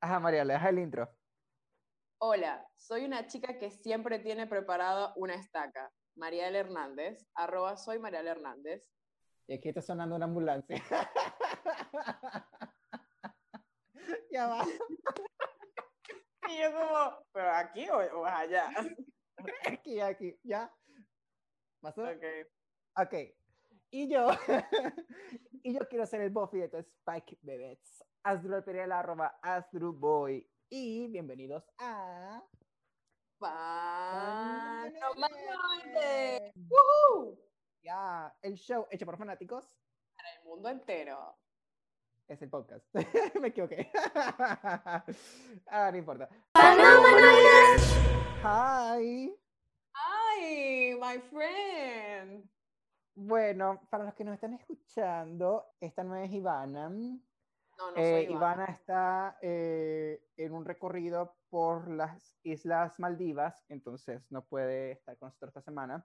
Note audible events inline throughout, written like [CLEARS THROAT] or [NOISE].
Ajá, María, le deja el intro. Hola, soy una chica que siempre tiene preparada una estaca. Mariel Hernández, arroba soy Mariel Hernández. Y aquí está sonando una ambulancia. [LAUGHS] ya va. Y yo como, ¿pero aquí o, o allá? Aquí, aquí, ya. ¿Pasó? Ok. Ok. Y yo, [LAUGHS] y yo quiero ser el Buffy de tu Spike Bebets. Pereira, arroba Asdruboy. Y bienvenidos a... ¡Woohoo! Ya, el show hecho por fanáticos Para el mundo entero. es el podcast. [LAUGHS] Me equivoqué. [LAUGHS] ah, no importa. Hi. ¡Ay, my friend! Bueno, para los que nos están escuchando, esta no es Ivana. No, no Eh, soy Ivana está eh, en un recorrido por las Islas Maldivas, entonces no puede estar con nosotros esta semana.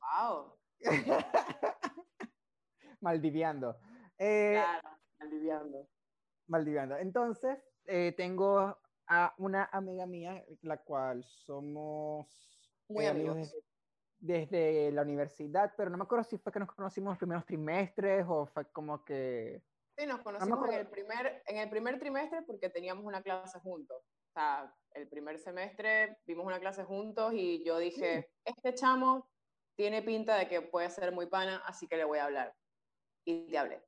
Wow. [LAUGHS] Maldiviando. Eh, Claro, aliviando. Maldiviando. Entonces, tengo a una amiga mía, la cual somos Muy amigos. desde, desde la universidad, pero no me acuerdo si fue que nos conocimos los primeros trimestres o fue como que... Sí, nos conocimos en el, primer, en el primer trimestre porque teníamos una clase juntos. O sea, el primer semestre vimos una clase juntos y yo dije, este chamo tiene pinta de que puede ser muy pana, así que le voy a hablar. Y te hablé.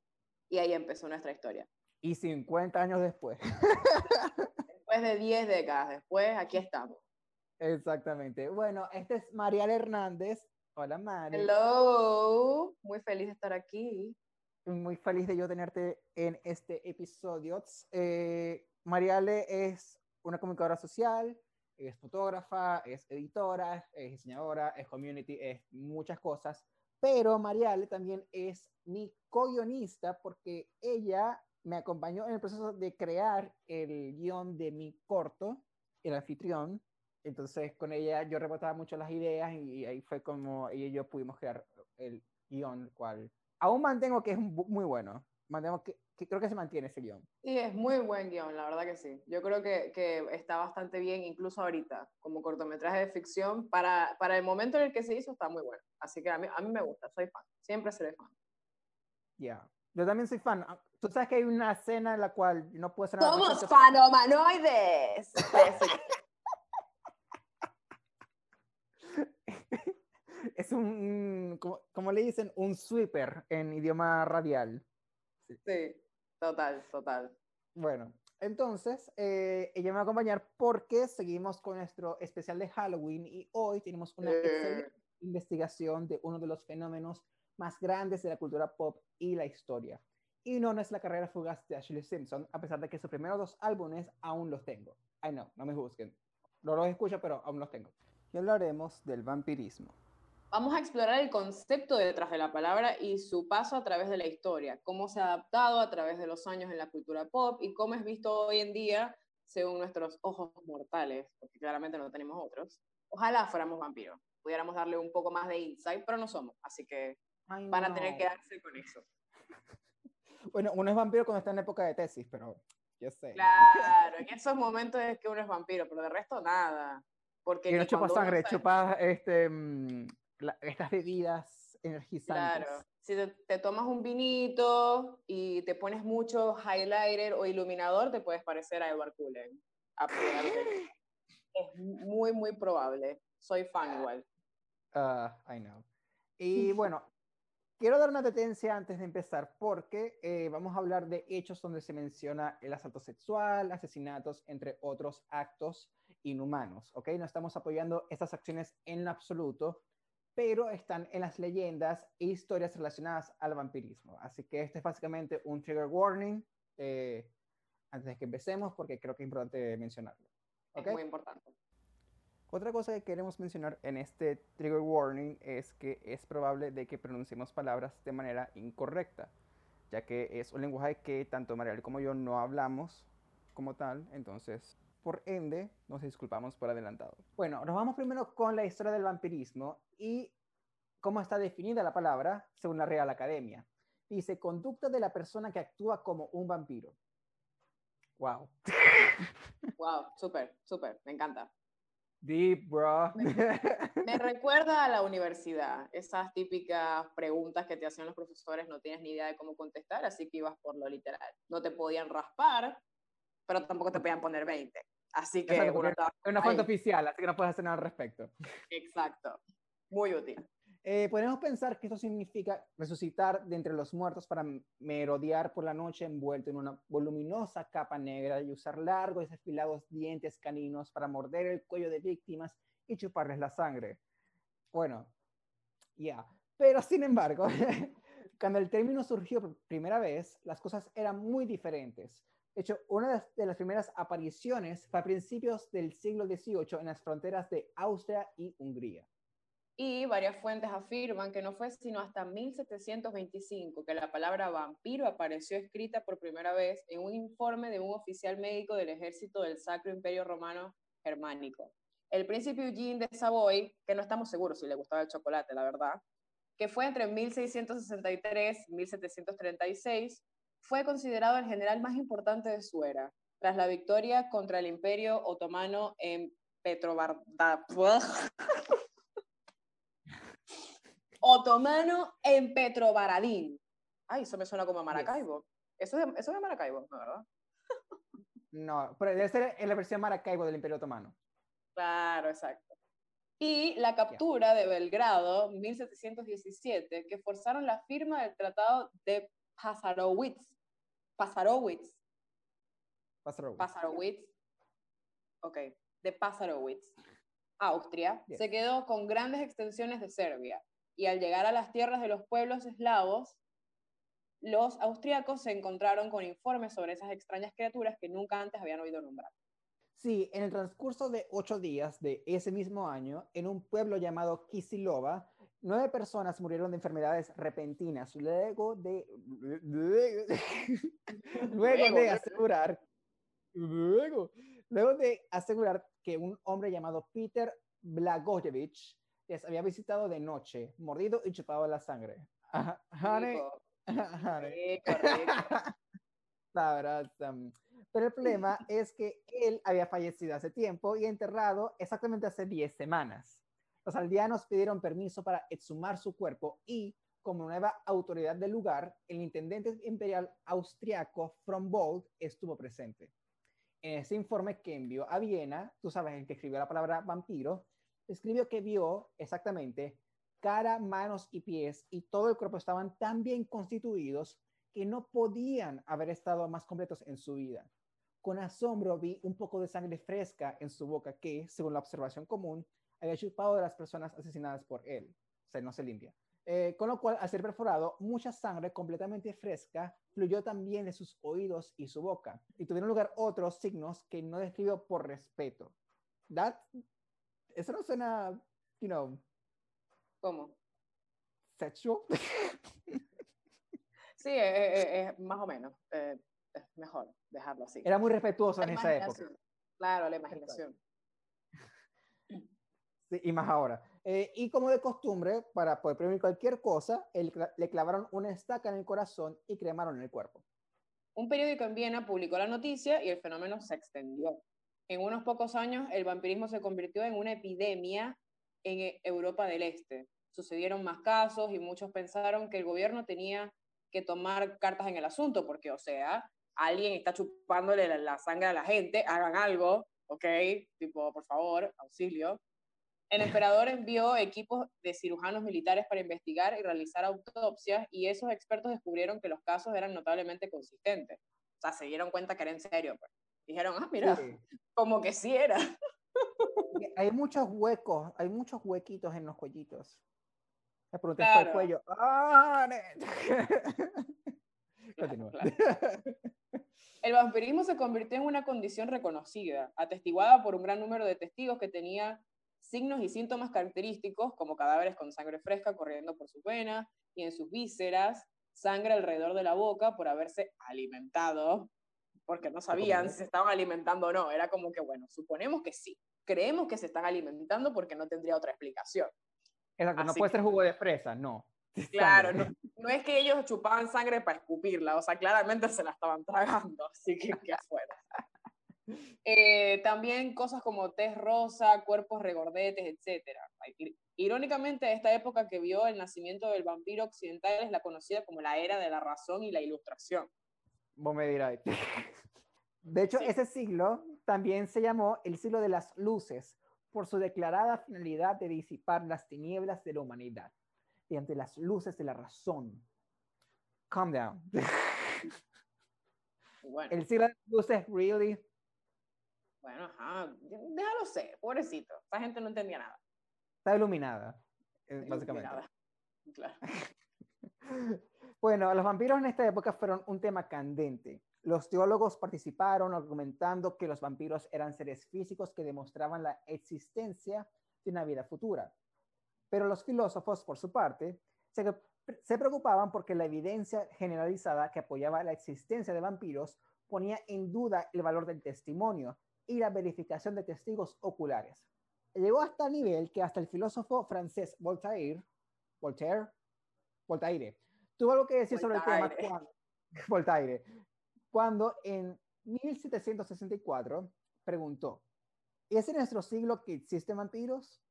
Y ahí empezó nuestra historia. Y 50 años después. Después de 10 décadas después, aquí estamos. Exactamente. Bueno, este es Marial Hernández. Hola, Mari. Hello, muy feliz de estar aquí. Muy feliz de yo tenerte en este episodio. Eh, Mariale es una comunicadora social, es fotógrafa, es editora, es diseñadora, es community, es muchas cosas. Pero Mariale también es mi co-guionista porque ella me acompañó en el proceso de crear el guion de mi corto, el anfitrión. Entonces con ella yo rebotaba mucho las ideas y ahí fue como ella y yo pudimos crear el guion, el cual aún mantengo que es muy bueno. Mantengo que, que creo que se mantiene ese guion. Sí, es muy buen guion, la verdad que sí. Yo creo que, que está bastante bien, incluso ahorita, como cortometraje de ficción. Para, para el momento en el que se hizo, está muy bueno. Así que a mí, a mí me gusta, soy fan. Siempre seré fan. Ya. Yo también soy fan. Tú sabes que hay una escena en la cual no puedo ser ¡Somos [LAUGHS] que- es un, como, como le dicen, un sweeper en idioma radial. Sí, total, total. Bueno, entonces eh, ella me va a acompañar porque seguimos con nuestro especial de Halloween y hoy tenemos una Eh. excelente investigación de uno de los fenómenos más grandes de la cultura pop y la historia. Y no, no es la carrera fugaz de Ashley Simpson, a pesar de que sus primeros dos álbumes aún los tengo. Ay, no, no me juzguen. No los escucho, pero aún los tengo. Y hablaremos del vampirismo. Vamos a explorar el concepto detrás de la palabra y su paso a través de la historia, cómo se ha adaptado a través de los años en la cultura pop y cómo es visto hoy en día según nuestros ojos mortales, porque claramente no tenemos otros. Ojalá fuéramos vampiros, pudiéramos darle un poco más de insight, pero no somos, así que Ay, van a tener no. que darse con eso. [LAUGHS] Bueno, uno es vampiro cuando está en época de tesis, pero yo sé. Claro, en [LAUGHS] esos momentos es que uno es vampiro, pero de resto nada. Porque Que no chupa sangre, sa- chupa este, mm, la- estas bebidas energizantes. Claro, si te, te tomas un vinito y te pones mucho highlighter o iluminador, te puedes parecer a Edward Cullen. [LAUGHS] Es muy, muy probable. Soy fan igual. Ah, I know. Y bueno, [LAUGHS] quiero dar una detencia antes de empezar porque eh, vamos a hablar de hechos donde se menciona el asalto sexual, asesinatos, entre otros actos inhumanos, ¿ok? No estamos apoyando estas acciones en absoluto, pero están en las leyendas e historias relacionadas al vampirismo. Así que este es básicamente un trigger warning eh, antes de que empecemos porque creo que es importante mencionarlo. ¿ok? Es muy importante. Otra cosa que queremos mencionar en este trigger warning es que es probable de que pronunciemos palabras de manera incorrecta, ya que es un lenguaje que tanto Mariel como yo no hablamos como tal, entonces por ende nos disculpamos por adelantado. Bueno, nos vamos primero con la historia del vampirismo y cómo está definida la palabra según la Real Academia. Dice, conducta de la persona que actúa como un vampiro. Wow. Wow, [LAUGHS] súper, súper, me encanta. Deep, bro. Me recuerda a la universidad, esas típicas preguntas que te hacían los profesores, no tienes ni idea de cómo contestar, así que ibas por lo literal. No te podían raspar, pero tampoco te podían poner 20. Asasí que... Exacto, es una fuente oficial, así que no puedes hacer nada al respecto. Exacto. Muy útil. Eh, podemos pensar que esto significa resucitar de entre los muertos para merodear por la noche envuelto en una voluminosa capa negra y usar largos y desfilados dientes caninos para morder el cuello de víctimas y chuparles la sangre. Bueno, ya. Pero sin embargo, [LAUGHS] cuando el término surgió por primera vez, las cosas eran muy diferentes. De hecho, una de las primeras apariciones fue a principios del siglo XVIII en las fronteras de Austria y Hungría. Y varias fuentes afirman que no fue sino hasta 1725 que la palabra vampiro apareció escrita por primera vez en un informe de un oficial médico del ejército del Sacro Imperio Romano Germánico. El príncipe Eugene de Savoy, que no estamos seguros si le gustaba el chocolate, la verdad, que fue entre 1663 y 1736, fue considerado el general más importante de su era, tras la victoria contra el Imperio Otomano en Petrovarda. [LAUGHS] otomano en Petrovaradín. Ay, eso me suena como a Maracaibo. Eso, es, eso es Maracaibo, ¿no, verdad? [LAUGHS] no, pero debe ser en la versión Maracaibo del Imperio Otomano. Claro, exacto. Y la captura de Belgrado, 1717, que forzaron la firma del Tratado de Pasarowitz. Pasarowitz. Pasarowitz. Pasarowitz. Ok, de Pasarowitz. Austria, se quedó con grandes extensiones de Serbia, y al llegar a las tierras de los pueblos eslavos, los austriacos se encontraron con informes sobre esas extrañas criaturas que nunca antes habían oído nombrar. Sí, en el transcurso de ocho días de ese mismo año, en un pueblo llamado Kisilova, nueve personas murieron de enfermedades repentinas. Luego de, [LAUGHS] luego, de asegurar luego, luego de asegurar que un hombre llamado Peter Blagojevich les había visitado de noche, mordido y chupado la sangre. [LAUGHS] [LAUGHS] Pero el problema es que él había fallecido hace tiempo y enterrado exactamente hace 10 semanas. Los aldeanos pidieron permiso para exhumar su cuerpo y, como nueva autoridad del lugar, el intendente imperial austriaco Frombold estuvo presente. En ese informe que envió a Viena, tú sabes, el que escribió la palabra vampiro, escribió que vio exactamente cara, manos y pies y todo el cuerpo estaban tan bien constituidos que no podían haber estado más completos en su vida. Con asombro vi un poco de sangre fresca en su boca que, según la observación común, había chupado de las personas asesinadas por él. O sea, no se limpia. Eh, con lo cual, al ser perforado, mucha sangre completamente fresca fluyó también de sus oídos y su boca. Y tuvieron lugar otros signos que no describió por respeto. That eso no suena, you know. ¿Cómo? Sexual. [LAUGHS] sí, es, más o menos. es mejor dejarlo así. Era muy respetuoso en esa época. Claro, la imaginación. Sí, y más ahora. Eh, y como de costumbre, para poder prevenir cualquier cosa, le clavaron una estaca en el corazón y cremaron el cuerpo. Un periódico en Viena publicó la noticia y el fenómeno se extendió en unos pocos años el vampirismo se convirtió en una epidemia en e, Europa del Este. Sucedieron más casos y muchos pensaron que el gobierno tenía que tomar cartas en el asunto, porque, o sea, alguien está chupándole la, sangre a la gente, hagan algo, ¿ok? Tipo, por favor, auxilio. El emperador envió equipos de cirujanos militares para investigar y realizar autopsias y esos expertos descubrieron que los casos eran notablemente consistentes. O sea, se dieron cuenta que era en serio. Pues. Dijeron, ah, mira, como que sí era. Hay muchos huecos, hay muchos huequitos en los cuellitos. Me pregunté claro. el cuello. ¡Ah! El vampirismo se convirtió en una condición reconocida, atestiguada por un gran número de testigos que tenía signos y síntomas característicos, como cadáveres con sangre fresca corriendo por sus venas y en sus vísceras, sangre alrededor de la boca por haberse alimentado porque no sabían si se estaban alimentando o no. Era como que, bueno, suponemos que sí. Creemos que se están alimentando porque no tendría otra explicación. Exacto, no puede ser jugo de fresa, no. Claro, no, es que ellos chupaban sangre para escupirla, o sea, claramente se la estaban tragando, así que que fuera. [LAUGHS] Eh, también cosas como tez rosa, cuerpos regordetes, etc. Irónicamente, esta época que vio el nacimiento del vampiro occidental es la conocida como la era de la razón y la ilustración. Vos me dirás. [LAUGHS] De hecho, ese siglo también se llamó el siglo de las luces por su declarada finalidad de disipar las tinieblas de la humanidad mediante las luces de la razón. Calm down. [LAUGHS] El siglo de las luces, really. Bueno, ajá, déjalo ser, pobrecito. Esa gente no entendía nada. Está iluminada, eh, básicamente. Claro. [LAUGHS] bueno, los vampiros en esta época fueron un tema candente. Los teólogos participaron argumentando que los vampiros eran seres físicos que demostraban la existencia de una vida futura. Pero los filósofos, por su parte, se, se preocupaban porque la evidencia generalizada que apoyaba la existencia de vampiros ponía en duda el valor del testimonio y la verificación de testigos oculares. Llegó hasta el nivel que hasta el filósofo francés Voltaire, Voltaire, Voltaire, tuvo algo que decir sobre el tema cuando, [LAUGHS] Voltaire, cuando en 1764 preguntó, ¿es en nuestro siglo que existen vampiros?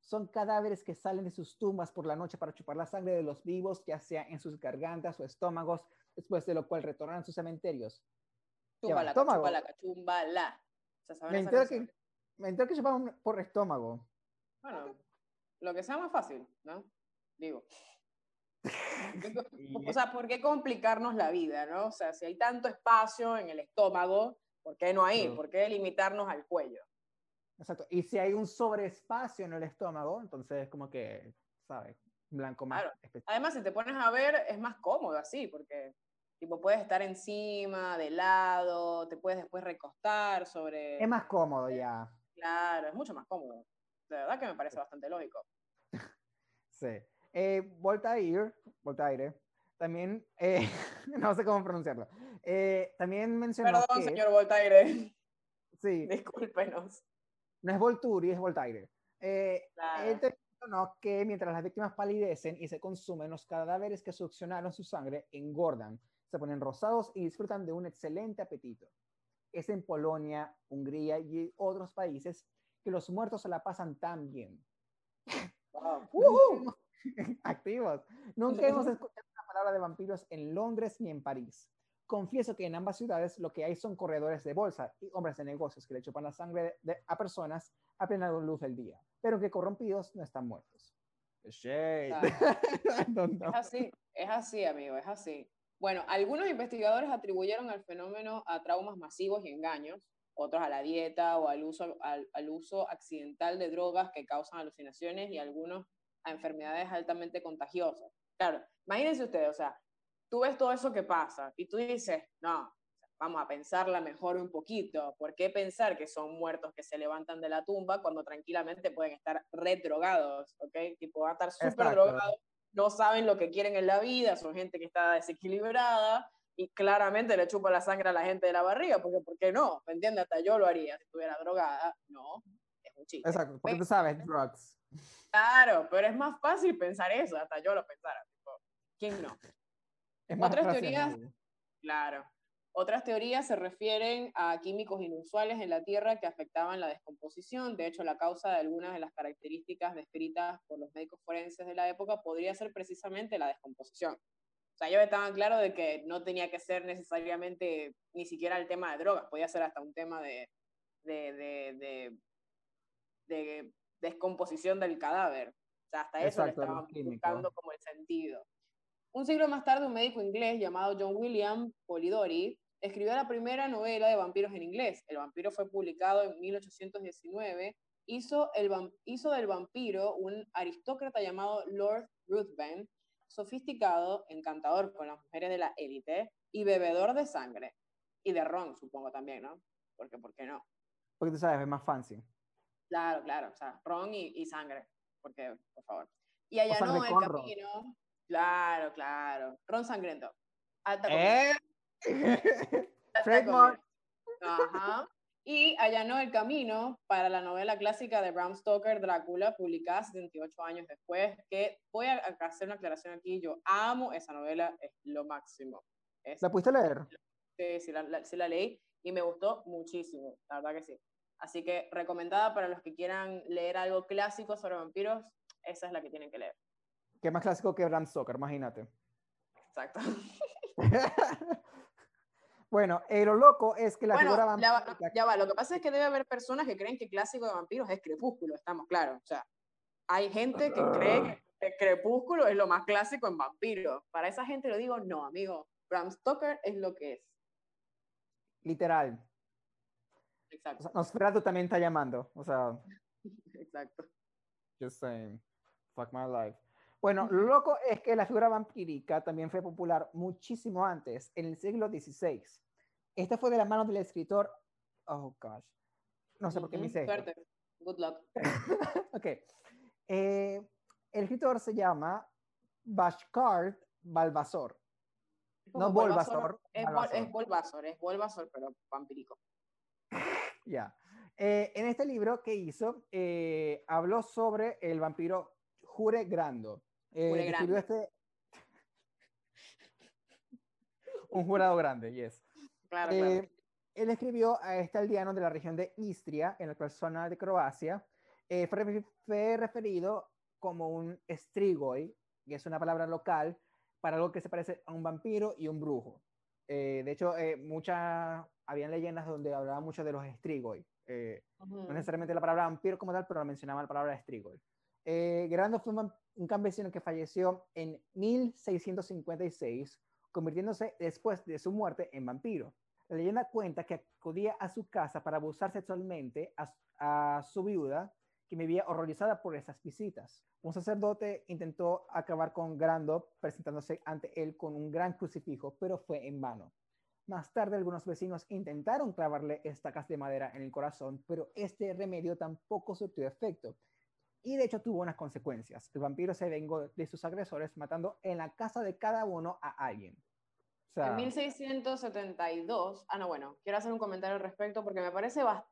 Son cadáveres que salen de sus tumbas por la noche para chupar la sangre de los vivos, ya sea en sus gargantas o estómagos, después de lo cual retornan a sus cementerios. Chumbala, chumbala, chumbala. Me entero que, me entero que por estómago. Bueno, lo que sea más fácil, ¿no? Digo. [LAUGHS] o sea, ¿por qué complicarnos la vida, no? O sea, si hay tanto espacio en el estómago, ¿por qué no hay? ¿Por qué limitarnos al cuello? Exacto. Y si hay un sobreespacio en el estómago, entonces como que, ¿sabes? Blanco más. Claro. Además, si te pones a ver, es más cómodo así, porque tipo puedes estar encima, de lado, te puedes después recostar sobre... Es más cómodo ya. Claro, es mucho más cómodo. De verdad que me parece bastante lógico. [LAUGHS] sí. Eh, Voltaire, Voltaire, también, eh, [LAUGHS] no sé cómo pronunciarlo, eh, también mencionó Perdón, señor Voltaire. Sí. [LAUGHS] Discúlpenos. No es Volturi, es Voltaire. Eh, Él mencionó que mientras las víctimas palidecen y se consumen, los cadáveres que succionaron su sangre engordan, se ponen rosados y disfrutan de un excelente apetito. Es en Polonia, Hungría y otros países que los muertos se la pasan tan bien. Wow. [LAUGHS] activos. Nunca hemos escuchado una palabra de vampiros en Londres ni en París. Confieso que en ambas ciudades lo que hay son corredores de bolsa y hombres de negocios que le chupan la sangre a personas a plena luz del día, pero que corrompidos no están muertos. [LAUGHS] Es así, es así, amigo, es así. Bueno, algunos investigadores atribuyeron al fenómeno a traumas masivos y engaños, otros a la dieta o al uso, al, al uso accidental de drogas que causan alucinaciones y algunos a enfermedades altamente contagiosas. Claro, imagínense ustedes, o sea, tú ves todo eso que pasa y tú dices, no, vamos a pensarla mejor un poquito. ¿Por qué pensar que son muertos que se levantan de la tumba cuando tranquilamente pueden estar redrogados? ¿Ok? Tipo, van a estar súper drogados, no saben lo que quieren en la vida, son gente que está desequilibrada y claramente le chupa la sangre a la gente de la barriga, porque ¿por qué no? ¿Me entiendes? Hasta yo lo haría si estuviera drogada. No, es un chiste. Exacto, porque tú sabes, drugs. Claro, pero es más fácil pensar eso, hasta yo lo pensara. ¿Quién no? Otras teorías, claro. Otras teorías se refieren a químicos inusuales en la Tierra que afectaban la descomposición. De hecho, la causa de algunas de las características descritas por los médicos forenses de la época podría ser precisamente la descomposición. O sea, ellos estaban claros de que no tenía que ser necesariamente ni siquiera el tema de drogas, podía ser hasta un tema de, de, de, de descomposición del cadáver. O sea, hasta eso le estaban buscando como el sentido. Un siglo más tarde, un médico inglés llamado John William Polidori escribió la primera novela de vampiros en inglés. El vampiro fue publicado en 1819. Hizo, el, hizo del vampiro un aristócrata llamado Lord Ruthven, sofisticado, encantador con las mujeres de la élite y bebedor de sangre. Y de ron, supongo también, ¿no? Porque, ¿por qué no? Porque tú sabes, es más fancy. Claro, claro, o sea, ron y, sangre, porque, por favor. Y allá no, el camino. Claro, claro. Ron sangriento. Alta ¿Eh? Ajá. Y allanó el camino para la novela clásica de Bram Stoker, Drácula, publicada 78 años después, que voy a hacer una aclaración aquí, yo amo esa novela, es lo máximo. ¿La pudiste leer? Sí, sí la, sí la leí. y me gustó muchísimo, la verdad que sí. Así que recomendada para los que quieran leer algo clásico sobre vampiros, esa es la que tienen que leer. ¿Qué más clásico que Bram Stoker? Imagínate. Exacto. [LAUGHS] bueno, eh, lo loco es que la bueno, figura vampírica- ya va, lo que pasa es que debe haber personas que creen que clásico de vampiros es Crepúsculo, estamos claros. O sea, hay gente que cree que Crepúsculo es lo más clásico en vampiros. Para esa gente lo digo, no, amigo. Bram Stoker es lo que es. literal. O Exacto, sea, Nosferatu también está llamando. O sea, [LAUGHS] exacto. just saying. Fuck my life. Bueno, lo loco es que la figura vampírica también fue popular muchísimo antes, en el siglo XVI. Esta fue de la mano del escritor. Oh, gosh. No sé por qué me esto. Suerte. Good luck. [LAUGHS] ok. Eh, el escritor se llama Bashkard Balbasor. No Bulbasaur, Es, es Bulbasaur, es Bulbasaur, pero vampírico. [LAUGHS] Ya. Eh, en este libro que hizo, eh, habló sobre el vampiro Jure Grando. Eh, este. [LAUGHS] Un jurado grande, yes. Claro, Eh, claro. él escribió a este aldeano de la región de Istria, en la actual zona de Croacia. Eh, fue, fue referido como un strigoi, que es una palabra local para algo que se parece a un vampiro y un brujo. Eh, de hecho, eh, muchas, habían leyendas donde hablaban mucho de los strigoi. Eh, Ujú. no necesariamente la palabra vampiro como tal, pero mencionaba la palabra strigoi. Eh, Grando fue un, un campesino que falleció en 1656, convirtiéndose después de su muerte en vampiro. La leyenda cuenta que acudía a su casa para abusar sexualmente a, su viuda, que vivía horrorizada por esas visitas. Un sacerdote intentó acabar con Grando presentándose ante él con un gran crucifijo, pero fue en vano. Más tarde, algunos vecinos intentaron clavarle estacas de madera en el corazón, pero este remedio tampoco surtió efecto. Y de hecho tuvo unas consecuencias. El vampiro se vengó de sus agresores matando en la casa de cada uno a alguien. O sea, En 1672, ah, no, bueno, quiero hacer un comentario al respecto porque me parece bastante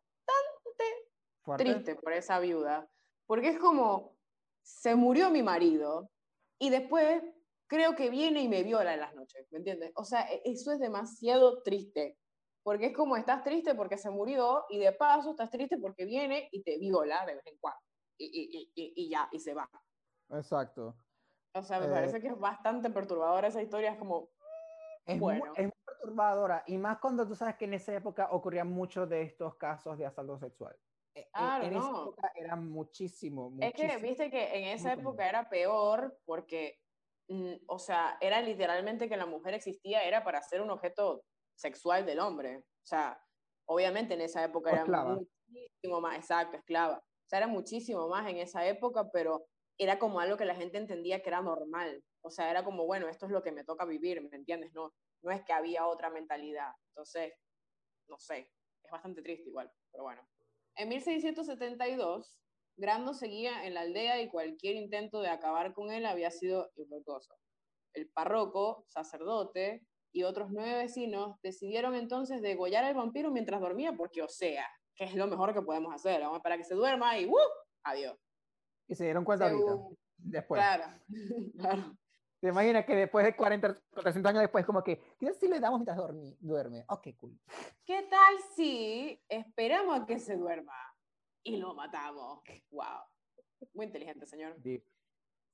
fuerte. triste por esa viuda, porque es como, se murió mi marido y después creo que viene y me viola en las noches, ¿me entiendes? O sea, e- eso es demasiado triste, porque es como estás triste porque se murió y de paso estás triste porque viene y te viola de vez en cuando y, y- y- y- ya, y se va. Exacto. O sea, me Eh, parece que es bastante perturbadora esa historia, es como, Es, muy, Bueno. es muy perturbadora y más cuando tú sabes que en esa época ocurrían muchos de estos casos de asalto sexual. E- e- Claro, en esa no. época era muchísimo, Es que, muchísimo. viste que en esa muy común. época era peor porque, mm, o sea, era literalmente que la mujer existía, era para ser un objeto sexual del hombre. O sea, obviamente en esa época O era esclava. muchísimo más, exacto, esclava. Era muchísimo más en esa época, pero era como algo que la gente entendía que era normal. O sea, era como, bueno, esto es lo que me toca vivir, ¿me entiendes? No, no es que había otra mentalidad. Entonces, no sé, es bastante triste igual, pero bueno. En 1672, Grando seguía en la aldea y cualquier intento de acabar con él había sido infructuoso. El párroco, sacerdote y otros nueve vecinos decidieron entonces degollar al vampiro mientras dormía, porque, o sea, que es lo mejor que podemos hacer. Vamos a esperar que se duerma y ¡uh! Adiós. Y se dieron cuenta ahorita. Según- Después. Claro, [LAUGHS] claro. ¿Te imaginas que después de 40, 300 años después, como que, ¿qué si le damos mientras dormi- duerme? Ok, cool. ¿Qué tal si esperamos a que se duerma y lo matamos? ¡Wow! Muy inteligente, señor. Deep.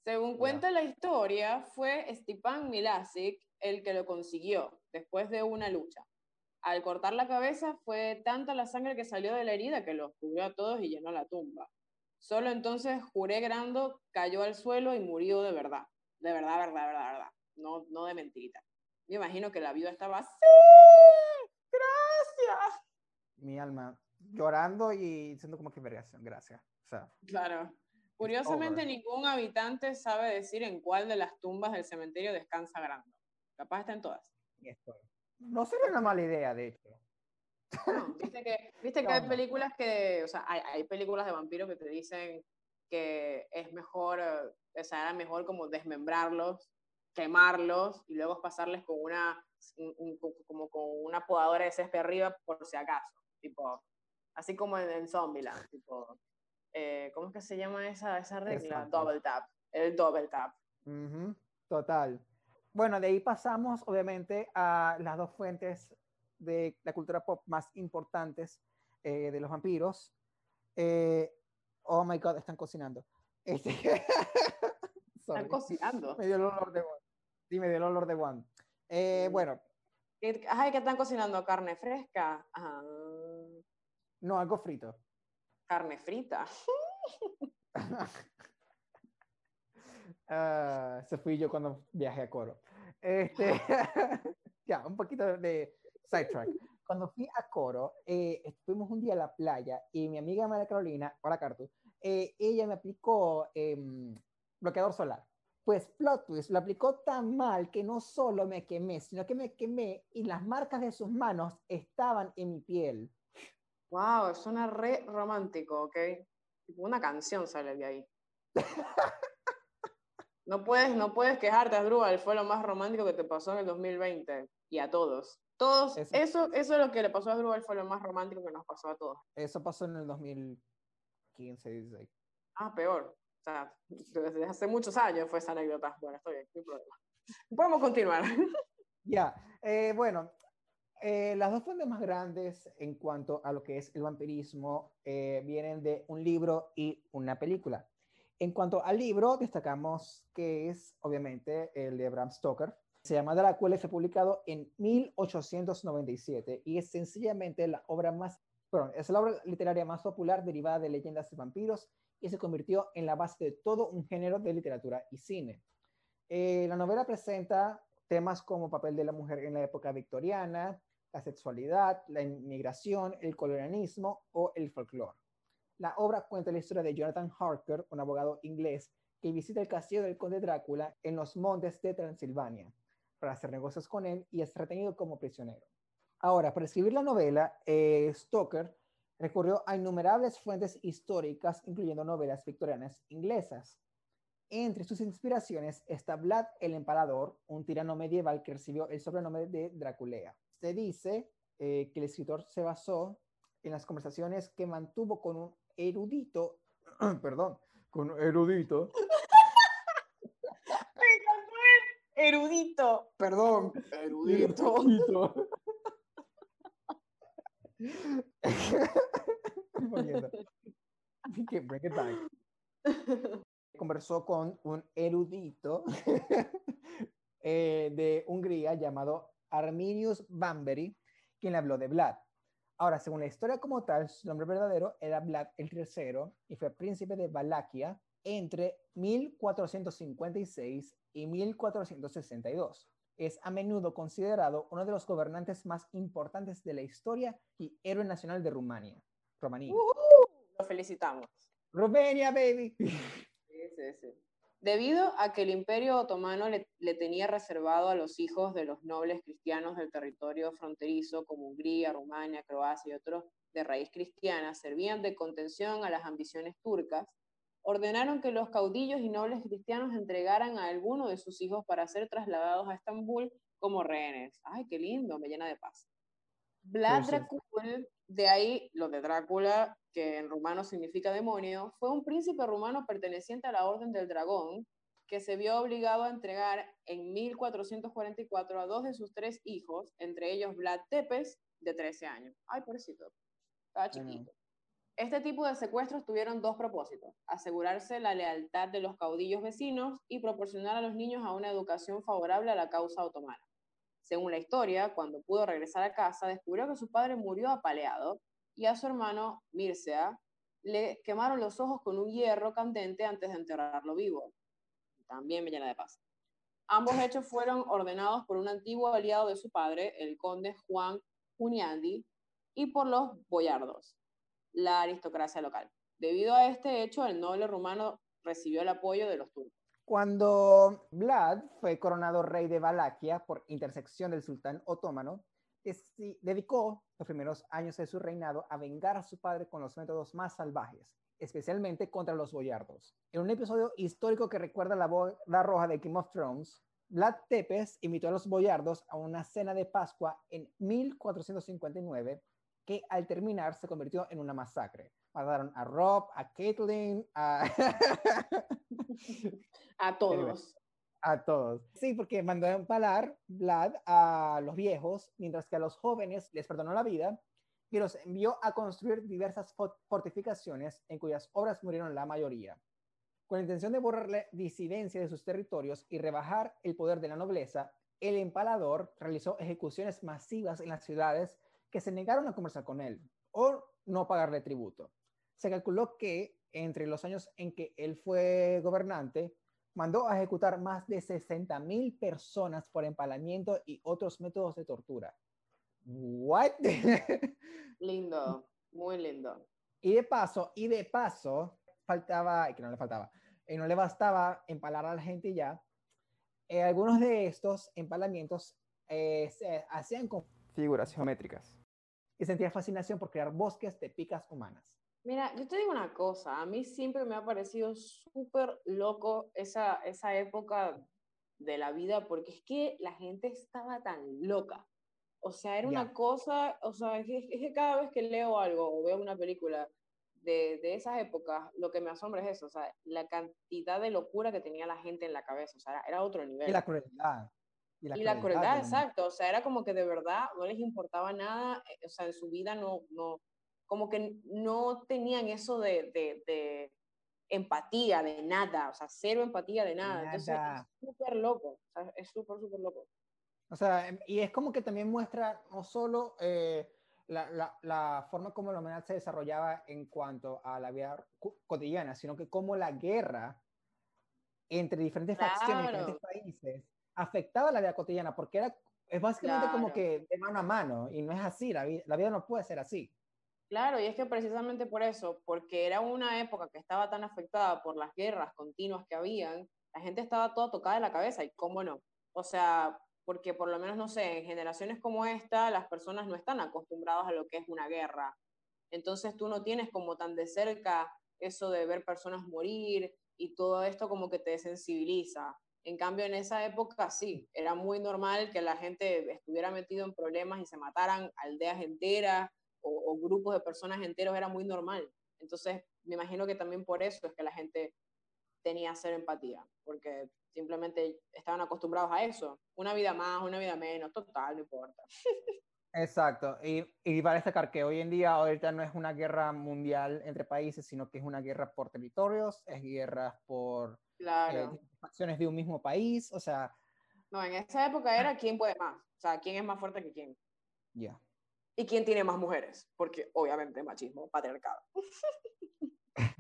Según cuenta la historia, fue Stepan Milasic el que lo consiguió después de una lucha. Al cortar la cabeza fue tanta la sangre que salió de la herida que los cubrió a todos y llenó la tumba. Solo entonces Juré Grando cayó al suelo y murió de verdad. De verdad, verdad, verdad, verdad. No, no de mentirita. Me imagino que la viuda estaba ¡Sí! ¡Gracias! Mi alma llorando y diciendo como que vergación, gracias. O sea, Claro. Curiosamente, ningún habitante sabe decir en cuál de las tumbas del cementerio descansa Grando. Capaz está en todas. y esto. No sería una mala idea, de hecho. No, Viste que, viste que No, hay películas que, o sea, hay, hay películas de vampiros que te dicen que es mejor, o sea, era mejor como desmembrarlos, quemarlos y luego pasarles con una, un- un- como con una podadora de césped arriba por si acaso. Tipo, así como en, en Zombieland, tipo, eh, ¿cómo es que se llama esa, esa regla? Exacto. Double tap, el double tap. Total. Bueno, de ahí pasamos, obviamente, a las dos fuentes de la cultura pop más importantes eh, de los vampiros. Eh, oh my god, están cocinando. Este, [LAUGHS] están cocinando. Me dio el olor de Juan. Sí, me dio el olor de Juan. Eh, bueno. Ay, ¿qué están cocinando? ¿Carne fresca? Ah. No, algo frito. Carne frita. [LAUGHS] uh, se fui yo cuando viajé a Coro. Este, [LAUGHS] [LAUGHS] ya, un poquito de sidetrack. Cuando fui a Coro, eh, estuvimos un día a la playa y mi amiga María Carolina, hola Cartu, eh, ella me aplicó em, bloqueador solar. Pues plot twist, lo aplicó tan mal que no solo me quemé, sino que me quemé y las marcas de sus manos estaban en mi piel. Wow, suena re romántico, ¿ok? Una canción sale de ahí. [LAUGHS] No puedes, no puedes quejarte, Asdrúbal, fue lo más romántico que te pasó en el 2020 y a todos. Todos, eso, eso, es lo que le pasó a Asdrúbal, fue lo más romántico que nos pasó a todos. Eso pasó en el 2015, 16. Ah, peor. O sea, desde hace muchos años fue esa anécdota. Bueno, estoy bien, no problema. Podemos continuar. [LAUGHS] Ya, eh, bueno, eh, las dos fuentes más grandes en cuanto a lo que es el vampirismo eh, vienen de un libro y una película. En cuanto al libro, destacamos que es obviamente el de Bram Stoker. Se llama Drácula y fue publicado en 1897 y es sencillamente la obra más, es la obra literaria más popular derivada de leyendas de vampiros y se convirtió en la base de todo un género de literatura y cine. Eh, la novela presenta temas como papel de la mujer en la época victoriana, la sexualidad, la inmigración, el colonialismo o el folclore. La obra cuenta la historia de Jonathan Harker, un abogado inglés que visita el castillo del conde Drácula en los montes de Transilvania para hacer negocios con él y es retenido como prisionero. Ahora, para escribir la novela, eh, Stoker recurrió a innumerables fuentes históricas, incluyendo novelas victorianas inglesas. Entre sus inspiraciones está Vlad el Empalador, un tirano medieval que recibió el sobrenombre de Draculea. Se dice eh, que el escritor se basó en las conversaciones que mantuvo con un erudito, [CLEARS THROAT] perdón, con erudito. erudito. Perdón, erudito. [LAUGHS] Bring it back. Conversó con un erudito [LAUGHS] eh, de Hungría llamado Arminius Bambery, quien le habló de Vlad. Ahora, según la historia como tal, su nombre verdadero era Vlad el III y fue príncipe de Valaquia entre 1456 y 1462. Es a menudo considerado uno de los gobernantes más importantes de la historia y héroe nacional de Rumania. Rumanía. lo felicitamos. Rumania, baby. Sí, sí, sí. Debido a que el imperio otomano le, tenía reservado a los hijos de los nobles cristianos del territorio fronterizo, como Hungría, Rumania, Croacia y otros de raíz cristiana, servían de contención a las ambiciones turcas, ordenaron que los caudillos y nobles cristianos entregaran a alguno de sus hijos para ser trasladados a Estambul como rehenes. ¡Ay, qué lindo! Me llena de paz. Vlad Dracul, de ahí lo de Drácula, que en rumano significa demonio, fue un príncipe rumano perteneciente a la Orden del Dragón, que se vio obligado a entregar en 1444 a dos de sus tres hijos, entre ellos Vlad Tepes, de 13 años. Ay, pobrecito, estaba chiquito. Este tipo de secuestros tuvieron dos propósitos, asegurarse la lealtad de los caudillos vecinos y proporcionar a los niños a una educación favorable a la causa otomana. Según la historia, cuando pudo regresar a casa, descubrió que su padre murió apaleado y a su hermano, Mircea, le quemaron los ojos con un hierro candente antes de enterrarlo vivo. También me llena de paz. Ambos hechos fueron ordenados por un antiguo aliado de su padre, el conde Juan Juniandi, y por los boyardos, la aristocracia local. Debido a este hecho, el noble rumano recibió el apoyo de los turcos. Cuando Vlad fue coronado rey de Valaquia por intersección del sultán otomano, dedicó los primeros años de su reinado a vengar a su padre con los métodos más salvajes, especialmente contra los boyardos. En un episodio histórico que recuerda la boda roja de Game of Thrones, Vlad Tepes invitó a los boyardos a una cena de Pascua en 1459 que al terminar se convirtió en una masacre. Mataron a Rob, a Caitlyn, a... [LAUGHS] a todos. A todos. Sí, porque mandó a empalar Vlad a los viejos, mientras que a los jóvenes les perdonó la vida y los envió a construir diversas fortificaciones en cuyas obras murieron la mayoría. Con la intención de borrar la disidencia de sus territorios y rebajar el poder de la nobleza, el empalador realizó ejecuciones masivas en las ciudades que se negaron a conversar con él o no pagarle tributo. Se calculó que entre los años en que él fue gobernante, mandó a ejecutar más de 60.000 personas por empalamiento y otros métodos de tortura. ¿What? [LAUGHS] lindo, muy lindo. Y de paso, y de paso, faltaba, que no le faltaba, y no le bastaba empalar a la gente ya, eh, algunos de estos empalamientos eh, se hacían con figuras geométricas y sentía fascinación por crear bosques de picas humanas. Mira, yo te digo una cosa, a mí siempre me ha parecido súper loco esa, esa época de la vida, porque es que la gente estaba tan loca. O sea, era una cosa, o sea, es que, cada vez que leo algo o veo una película de, de, esas épocas, lo que me asombra es eso, o sea, la cantidad de locura que tenía la gente en la cabeza, o sea, era, otro nivel. Y la crueldad. Y la, y la crueldad, exacto, o sea, era como que de verdad no les importaba nada, eh, o sea, en su vida no, no, como que no tenían eso de, de, empatía, de nada, o sea, cero empatía de nada. Entonces es súper loco, o sea, es súper, súper loco. O sea, em, y es como que también muestra no solo eh, la, la, la, forma como la humanidad se desarrollaba en cuanto a la vida cotidiana, sino que cómo la guerra entre diferentes facciones, diferentes países, afectaba la vida cotidiana, porque era, es básicamente como que de mano a mano, y no es así, la vida, la vida no puede ser así. Claro, y es que precisamente por eso, porque era una época que estaba tan afectada por las guerras continuas que habían, la gente estaba toda tocada de la cabeza, y cómo no. O sea, porque por lo menos, no sé, en generaciones como esta, las personas no están acostumbradas a lo que es una guerra. Entonces tú no tienes como tan de cerca eso de ver personas morir y todo esto como que te sensibiliza. En cambio, en esa época sí, era muy normal que la gente estuviera metido en problemas y se mataran aldeas enteras o, grupos de personas enteros era muy normal. Entonces, me imagino que también por eso es que la gente tenía cero empatía, porque simplemente estaban acostumbrados a eso. Una vida más, una vida menos, total, no importa. Exacto, y, y para destacar que hoy en día ahorita no es una guerra mundial entre países, sino que es una guerra por territorios, es guerra por eh, claro. facciones de un mismo país, o sea... No, en esa época era quién puede más, o sea, quién es más fuerte que quién. Ya. ¿Y quién tiene más mujeres? Porque obviamente machismo, patriarcado. [LAUGHS]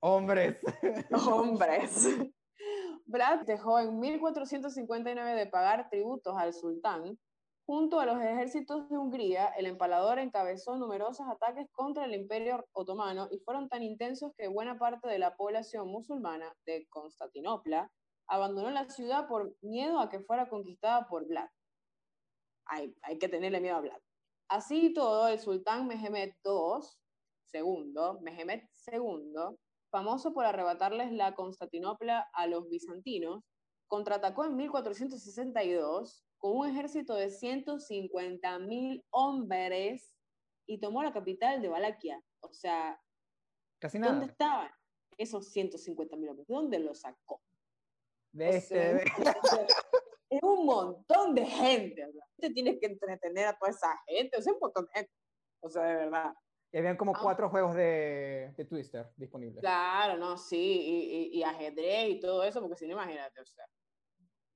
Hombres. [LAUGHS] Hombres. Brad dejó en 1459 de pagar tributos al sultán. Junto a los ejércitos de Hungría, el empalador encabezó numerosos ataques contra el imperio otomano y fueron tan intensos que buena parte de la población musulmana de Constantinopla abandonó la ciudad por miedo a que fuera conquistada por Vlad. Hay, hay que tenerle miedo a Vlad. Así todo, el sultán Mehmed II, segundo, Mehmed II, famoso por arrebatarles la Constantinopla a los bizantinos, contraatacó en 1462 con un ejército de 150.000 hombres y tomó la capital de Valaquia. O sea, Casi nada. ¿dónde estaban esos 150.000 hombres? ¿De dónde los sacó? De este, [LAUGHS] es un montón de gente. O sea, tienes que entretener a toda esa gente. O sea, un montón de gente. O sea, de verdad. Y habían como ah. cuatro juegos de, de, Twister disponibles. Claro, no, sí, y, y, ajedrez y todo eso, porque si no, imagínate, o sea.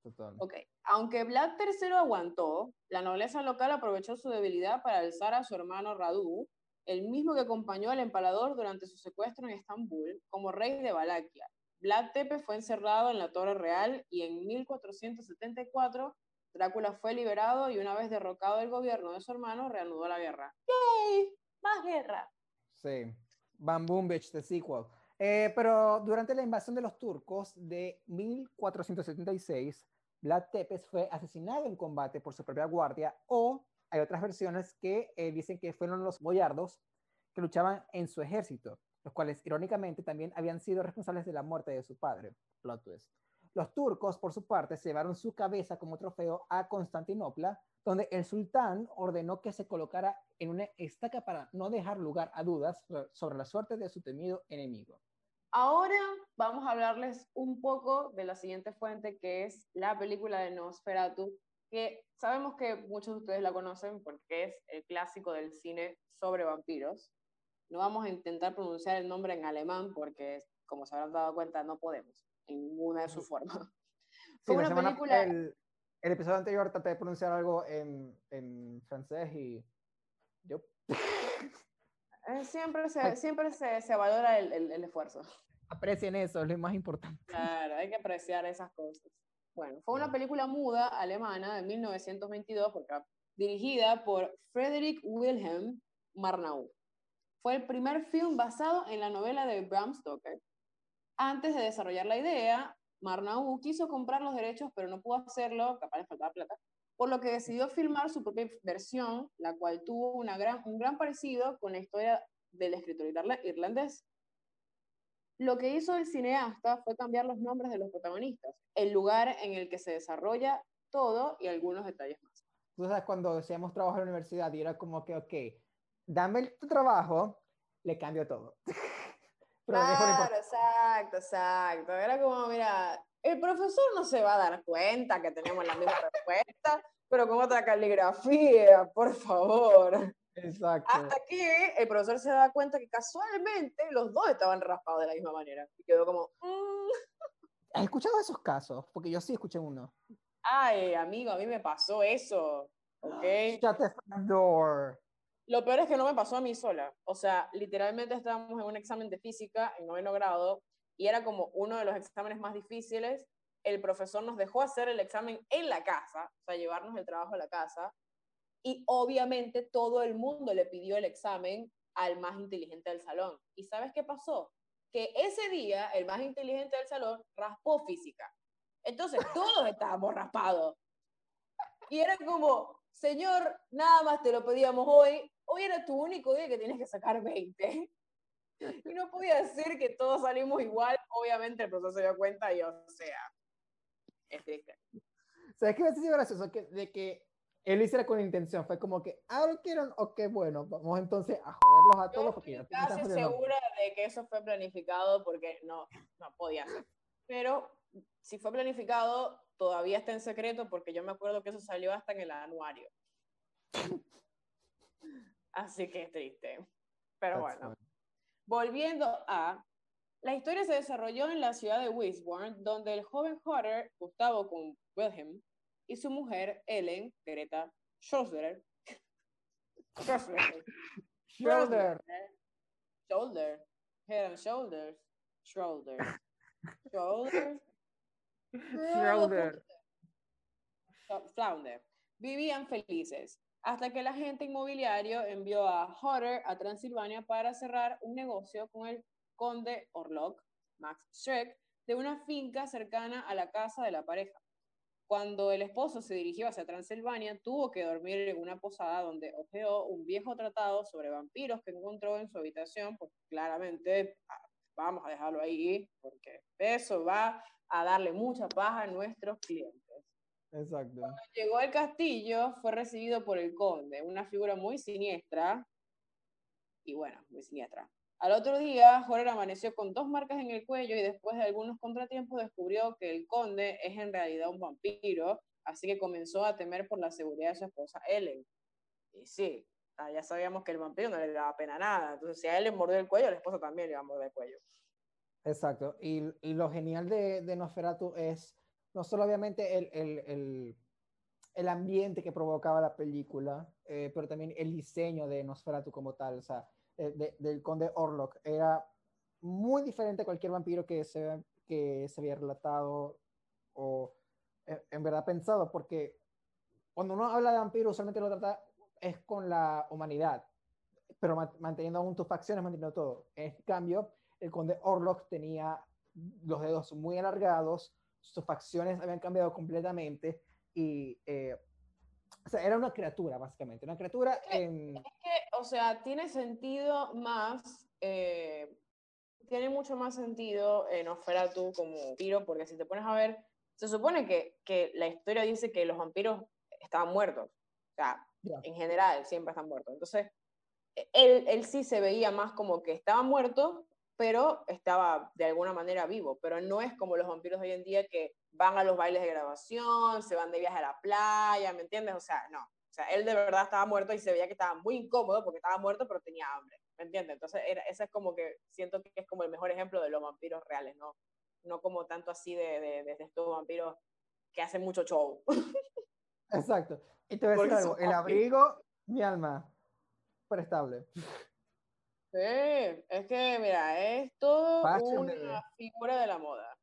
Total. Ok, aunque Vlad III aguantó, la nobleza local aprovechó su debilidad para alzar a su hermano Radu, el mismo que acompañó al empalador durante su secuestro en Estambul, como rey de Valaquia. Vlad Tepe fue encerrado en la Torre Real y en 1474 Drácula fue liberado y una vez derrocado el gobierno de su hermano, reanudó la guerra. ¡Yay! ¡Más guerra! Sí, Bam Boom Bitch, the sequel. Eh, pero durante la invasión de los turcos de 1476, Vlad Tepes fue asesinado en combate por su propia guardia o hay otras versiones que eh, dicen que fueron los boyardos que luchaban en su ejército los cuales irónicamente también habían sido responsables de la muerte de su padre. Plot. Los turcos, por su parte, llevaron su cabeza como trofeo a Constantinopla, donde el sultán ordenó que se colocara en una estaca para no dejar lugar a dudas sobre la suerte de su temido enemigo. Ahora vamos a hablarles un poco de la siguiente fuente, que es la película de Nosferatu, que sabemos que muchos de ustedes la conocen porque es el clásico del cine sobre vampiros. No vamos a intentar pronunciar el nombre en alemán porque, como se habrán dado cuenta, no podemos en ninguna de sus formas. Sí, una película... el, el, episodio anterior traté de pronunciar algo en, en francés y yo... Eh, siempre se, siempre se, se valora el, el, el, esfuerzo. Aprecien eso, es lo más importante. Claro, hay que apreciar esas cosas. Bueno, fue una película muda alemana de 1922, porque, dirigida por Friedrich Wilhelm Marnau. Fue el primer film basado en la novela de Bram Stoker. Antes de desarrollar la idea, Marnau quiso comprar los derechos, pero no pudo hacerlo, capaz de faltar plata, por lo que decidió filmar su propia versión, la cual tuvo una gran, un gran parecido con la historia del escritor irlandés. Lo que hizo el cineasta fue cambiar los nombres de los protagonistas, el lugar en el que se desarrolla todo y algunos detalles más. Tú sabes, cuando hacíamos trabajo en la universidad era como que, ok, dame tu trabajo, le cambio todo. [LAUGHS] claro, exacto, exacto. Era como, mira, el profesor no se va a dar cuenta que tenemos la misma respuesta, pero con otra caligrafía, por favor. Exacto. Hasta que el profesor se da cuenta que casualmente los dos estaban raspados de la misma manera. Y quedó como... Mm". ¿Has escuchado esos casos? Porque yo sí escuché uno. Ay, amigo, a mí me pasó eso. ¿Ok? Shut the door. Lo peor es que no me pasó a mí sola. O sea, literalmente estábamos en un examen de física en noveno grado y era como uno de los exámenes más difíciles. El profesor nos dejó hacer el examen en la casa, o sea, llevarnos el trabajo a la casa. Y obviamente todo el mundo le pidió el examen al más inteligente del salón. ¿Y sabes qué pasó? Que ese día el más inteligente del salón raspó física. Entonces todos estábamos raspados. Y era como, señor, nada más te lo pedíamos hoy, hoy era tu único día que tienes que sacar 20. [LAUGHS] Y no podía decir que todos salimos igual, obviamente el profesor se dio cuenta y, o sea, es triste. ¿Sabes qué me sido gracioso? Que, de que él lo hiciera con intención, fue como que, ah, lo quieren, ok, bueno, vamos entonces a joderlos a todos. Yo estoy casi segura de que eso fue planificado porque no, no podía ser. Pero si fue planificado, todavía está en secreto porque yo me acuerdo que eso salió hasta en el anuario. [LAUGHS] Así que es triste. Pero bueno. Volviendo a. La historia se desarrolló en la ciudad de Wisborne, donde el joven Hodder, Gustavo con Wilhelm, y su mujer, Ellen, Greta Schroeder, Shoulder. Shoulder. Head and shoulders. Shoulder. Shoulder. Shoulder. Flounder. Vivían felices hasta que el agente inmobiliario envió a Hodder a Transilvania para cerrar un negocio con el conde Orlok, Max Schreck, de una finca cercana a la casa de la pareja. Cuando el esposo se dirigió hacia Transilvania, tuvo que dormir en una posada donde hojeó un viejo tratado sobre vampiros que encontró en su habitación, pues claramente ah, vamos a dejarlo ahí, porque eso va a darle mucha paja a nuestros clientes. Exacto. Cuando llegó al castillo, fue recibido por el conde, una figura muy siniestra, y bueno, muy siniestra. Al otro día, Jorge amaneció con dos marcas en el cuello y después de algunos contratiempos descubrió que el conde es en realidad un vampiro, así que comenzó a temer por la seguridad de su esposa Ellen. Y sí, ah, ya sabíamos que el vampiro no le daba pena nada, entonces si a él le mordió el cuello, la esposa también le iba a morder el cuello. Exacto, y, y lo genial de, de Nosferatu es no solo obviamente el, el, el, el ambiente que provocaba la película, eh, pero también el diseño de Nosferatu como tal, o sea, eh, del conde Orlok. Era muy diferente a cualquier vampiro que se, que se había relatado o eh, en verdad pensado, porque cuando uno habla de vampiro usualmente lo trata es con la humanidad, pero manteniendo aún tus facciones, manteniendo todo. En cambio, el conde Orlok tenía los dedos muy alargados, sus facciones habían cambiado completamente y eh, o sea, era una criatura, básicamente, una criatura en... Es que, o sea, tiene sentido más, eh, tiene mucho más sentido en Osferatu como vampiro, porque si te pones a ver, se supone que, que la historia dice que los vampiros estaban muertos, o sea, en general siempre están muertos. Entonces, él, él sí se veía más como que estaba muerto, pero estaba de alguna manera vivo. Pero no es como los vampiros de hoy en día que van a los bailes de grabación, se van de viaje a la playa, ¿me entiendes? O sea, no. O sea, él de verdad estaba muerto y se veía que estaba muy incómodo porque estaba muerto, pero tenía hambre, ¿me entiendes? Entonces, era, ese es como que siento que es como el mejor ejemplo de los vampiros reales, ¿no? No como tanto así de, de, de estos vampiros que hacen mucho show. Exacto. Y te voy a decir algo, el abrigo, mi alma, pero estable. Sí, es que, mira, es todo una figura de la moda.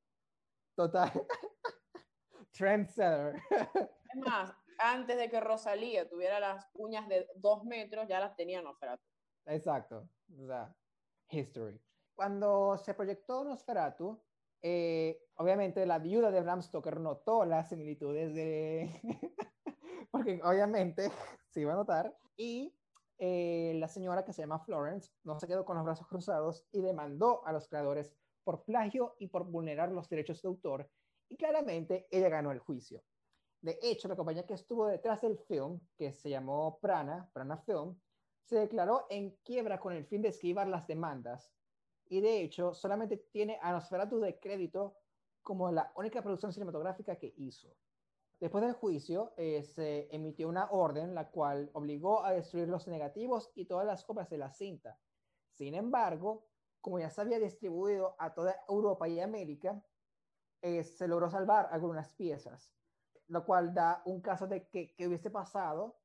Total. [LAUGHS] Trendsetter. [LAUGHS] Es más, antes de que Rosalía tuviera las uñas de dos metros, ya las tenía Nosferatu. Exacto. O sea, history. Cuando se proyectó Nosferatu, eh, obviamente la viuda de Bram Stoker notó las similitudes de... [LAUGHS] porque obviamente se iba a notar. Y eh, la señora que se llama Florence no se quedó con los brazos cruzados y demandó a los creadores por plagio y por vulnerar los derechos de autor. Y claramente ella ganó el juicio. De hecho, la compañía que estuvo detrás del film, que se llamó Prana, Prana Film, se declaró en quiebra con el fin de esquivar las demandas. Y de hecho, solamente tiene a Nosferatu de crédito como la única producción cinematográfica que hizo. Después del juicio, eh, se emitió una orden la cual obligó a destruir los negativos y todas las copias de la cinta. Sin embargo, como ya se había distribuido a toda Europa y América, eh, se logró salvar algunas piezas, lo cual da un caso de que, hubiese pasado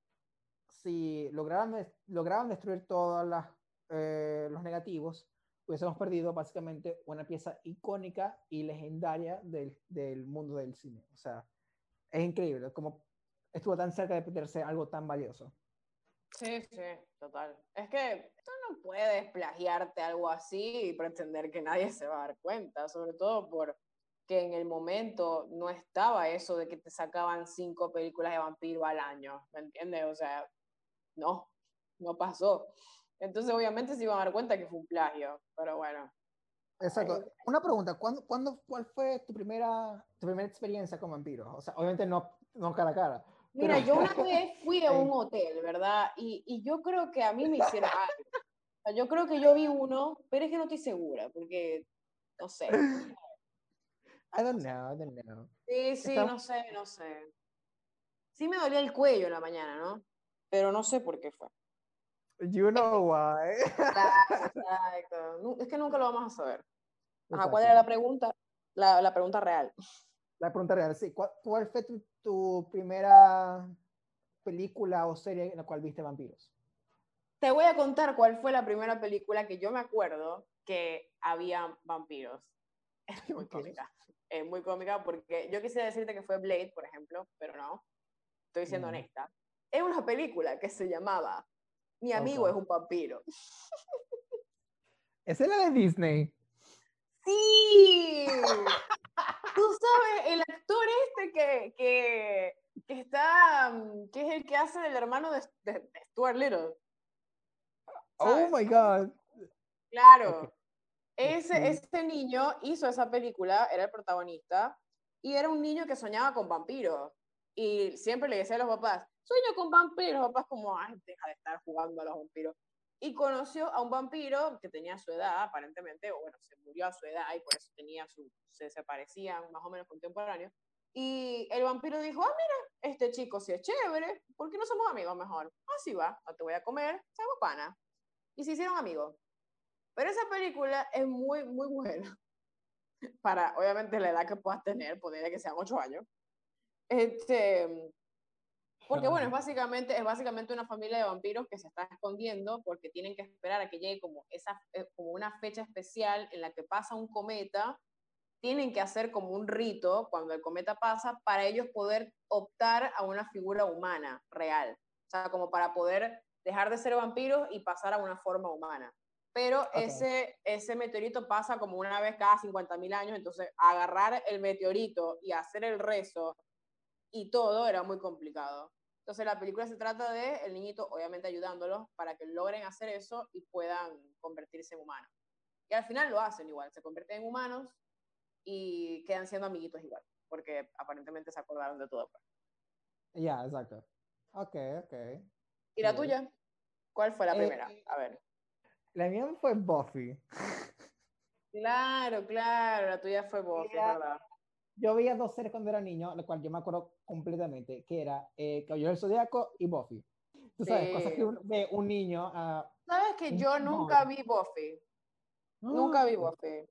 si lograran, lograban destruir todos eh, los negativos, hubiésemos perdido básicamente una pieza icónica y legendaria del, del mundo del cine. O sea, es increíble como estuvo tan cerca de perderse algo tan valioso. Sí, sí, total. Es que tú no puedes plagiarte algo así y pretender que nadie se va a dar cuenta, sobre todo porque en el momento no estaba eso de que te sacaban cinco películas de vampiro al año, ¿me entiendes? O sea, no, no pasó. Entonces obviamente se iban a dar cuenta que fue un plagio, pero bueno, Exacto. Una pregunta, ¿cuándo, ¿cuándo, cuál fue tu primera, tu primera experiencia con vampiros? O sea, obviamente no, no cara a cara. Mira, yo una vez fui a [LAUGHS] un hotel, ¿verdad? Y, y yo creo que a mí me hicieron algo. yo creo que yo vi uno, pero es que no estoy segura, porque, no sé. [LAUGHS] I don't know, I don't know. Sí, sí, no sé, no sé. Sí me dolía el cuello en la mañana, ¿no? Pero no sé por qué fue. You know why. [LAUGHS] Exacto. Es que nunca lo vamos a saber. ¿Cuál era la pregunta? La, la, pregunta real. [LAUGHS] La pregunta real, sí. ¿Cuál, fue tu, primera película o serie en la cual viste vampiros? Te voy a contar cuál fue la primera película que yo me acuerdo que había vampiros. Es muy cómica. Es muy cómica porque yo quisiera decirte que fue Blade, por ejemplo, pero no. Estoy siendo honesta. Es una película que se llamaba Mi amigo es un vampiro. [LAUGHS] ¿Esa es la de Disney? Sí. [LAUGHS] Tú sabes, el actor este que, que, que, está, mm, que es el que hace del hermano de, de, Stuart Little. Oh my God. Claro. Ese, ese niño hizo esa película, era el protagonista, y era un niño que soñaba con vampiros. Y siempre le decía a los papás, sueño con vampiros. Los papás como, ay, deja de estar jugando a los vampiros y conoció a un vampiro que tenía su edad, aparentemente, o bueno, se murió a su edad y por eso tenía su, se, se parecían más o menos contemporáneos. Y el vampiro dijo, ah, mira, este chico sí es chévere, ¿por qué no somos amigos mejor? Así va, no te voy a comer, somos pana. Y se hicieron amigos. Pero esa película es muy, muy buena. [LAUGHS] Para, obviamente, la edad que puedas tener, podría que sean ocho años. Este, porque bueno, es básicamente, es básicamente una familia de vampiros que se está escondiendo porque tienen que esperar a que llegue como, esa, eh, como una fecha especial en la que pasa un cometa. Tienen que hacer como un rito cuando el cometa pasa para ellos poder optar a una figura humana real. O sea, como para poder dejar de ser vampiros y pasar a una forma humana. Pero ese, ese meteorito pasa como una vez cada 50.000 años, entonces agarrar el meteorito y hacer el rezo y todo era muy complicado. Entonces la película se trata de el niñito obviamente ayudándolos para que logren hacer eso y puedan convertirse en humanos. Y al final lo hacen igual, se convierten en humanos y quedan siendo amiguitos igual, porque aparentemente se acordaron de todo. Pues. Ya, exacto. Ok, ok. ¿Y la tuya? ¿Cuál fue la eh, primera? A ver. La mía fue Buffy. Claro, claro, la tuya fue Buffy, ¿verdad? Yo veía dos series cuando era niño, lo cual yo me acuerdo completamente, que era eh, Caballero del Zodiaco y Buffy. Tú sabes, cosas que un- niño a... ¿Sabes que yo montón. nunca vi Buffy? Nunca vi Buffy.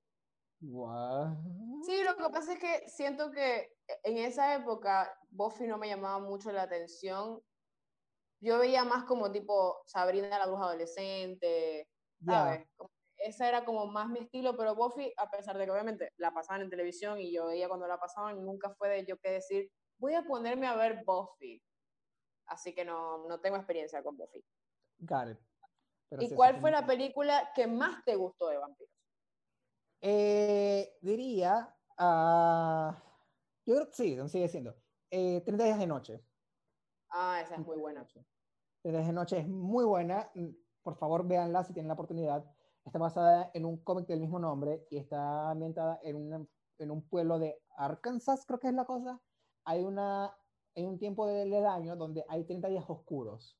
What? Sí, lo que pasa es que siento que en esa época Buffy no me llamaba mucho la atención. Yo veía más como tipo Sabrina la bruja adolescente, ¿sabes? Como- Esa era como más mi estilo, pero Buffy, a pesar de que obviamente la pasaban en televisión y yo veía cuando la pasaban, nunca fue de yo que decir, voy a ponerme a ver Buffy. Así que no, no tengo experiencia con Buffy. got it. Pero ¿Y cuál fue la película que más te gustó de vampiros? Eh, diría, ah, yo creo que sí, sigue siendo. Eh, 30 días de noche. Ah, esa es muy 30 días de buena. noche. 30 días de noche es muy buena. Por favor, véanla si tienen la oportunidad. Está basada en un cómic del mismo nombre y está ambientada en, una- en un pueblo de Arkansas, creo que es la cosa. Hay, una, hay un tiempo del año donde hay 30 días oscuros.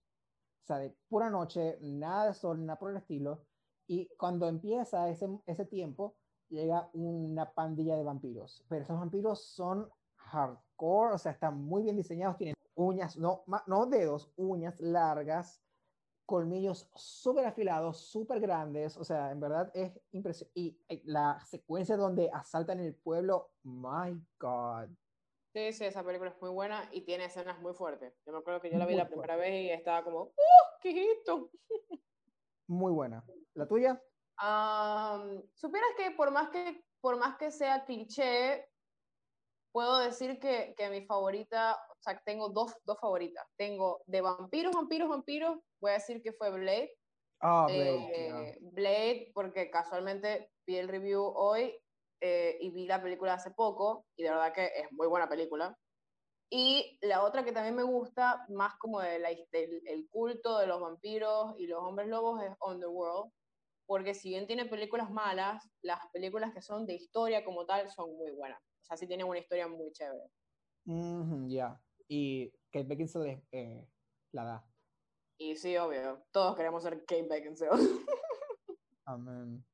O sea, de pura noche, nada de sol, nada por el estilo. Y cuando empieza ese, ese tiempo, llega una pandilla de vampiros. Pero esos vampiros son hardcore, o sea, están muy bien diseñados, tienen uñas, no, no dedos, uñas largas, colmillos súper afilados, súper grandes, o sea, en verdad es impresionante. Y eh, la secuencia donde asaltan el pueblo, my God. Sí, sí, esa película es muy buena y tiene escenas muy fuertes. Yo me acuerdo que yo la vi Muy la primera fuerte. vez y estaba como, ¡uh! ¿Qué esto? Muy buena. ¿La tuya? Am, Supieras que por más que, por más que sea cliché, puedo decir que, que mi favorita, o sea, tengo dos, dos favoritas. Tengo de vampiros, vampiros, vampiros, voy a decir que fue Blade. Ah, Eh, Blade, porque casualmente vi el review hoy eh, y vi la película hace poco, y de verdad que es muy buena película. Y la otra que también me gusta, más como de la del el culto de los vampiros y los hombres lobos, es Underworld, porque si bien tiene películas malas, las películas que son de historia como tal son muy buenas. O sea, sí tienen una historia muy chévere. Ujú, Ya. Y Kate Beckinsale eh, la da. Y sí, obvio, todos queremos ser Kate Beckinsale. [LAUGHS] Amén.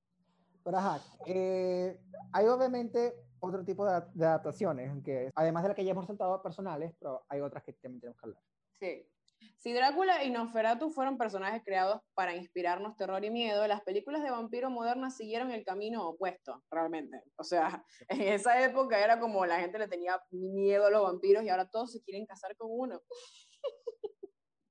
Pero ajá, eh, hay obviamente otro tipo de, de adaptaciones, que además de la que ya hemos saltado personales, pero hay otras que también tenemos que hablar. Sí. Si Drácula y Nosferatu fueron personajes creados para inspirarnos terror y miedo, las películas de vampiro modernas siguieron el camino opuesto, realmente. O sea, en esa época era como la gente le tenía miedo a los vampiros y ahora todos se quieren casar con uno.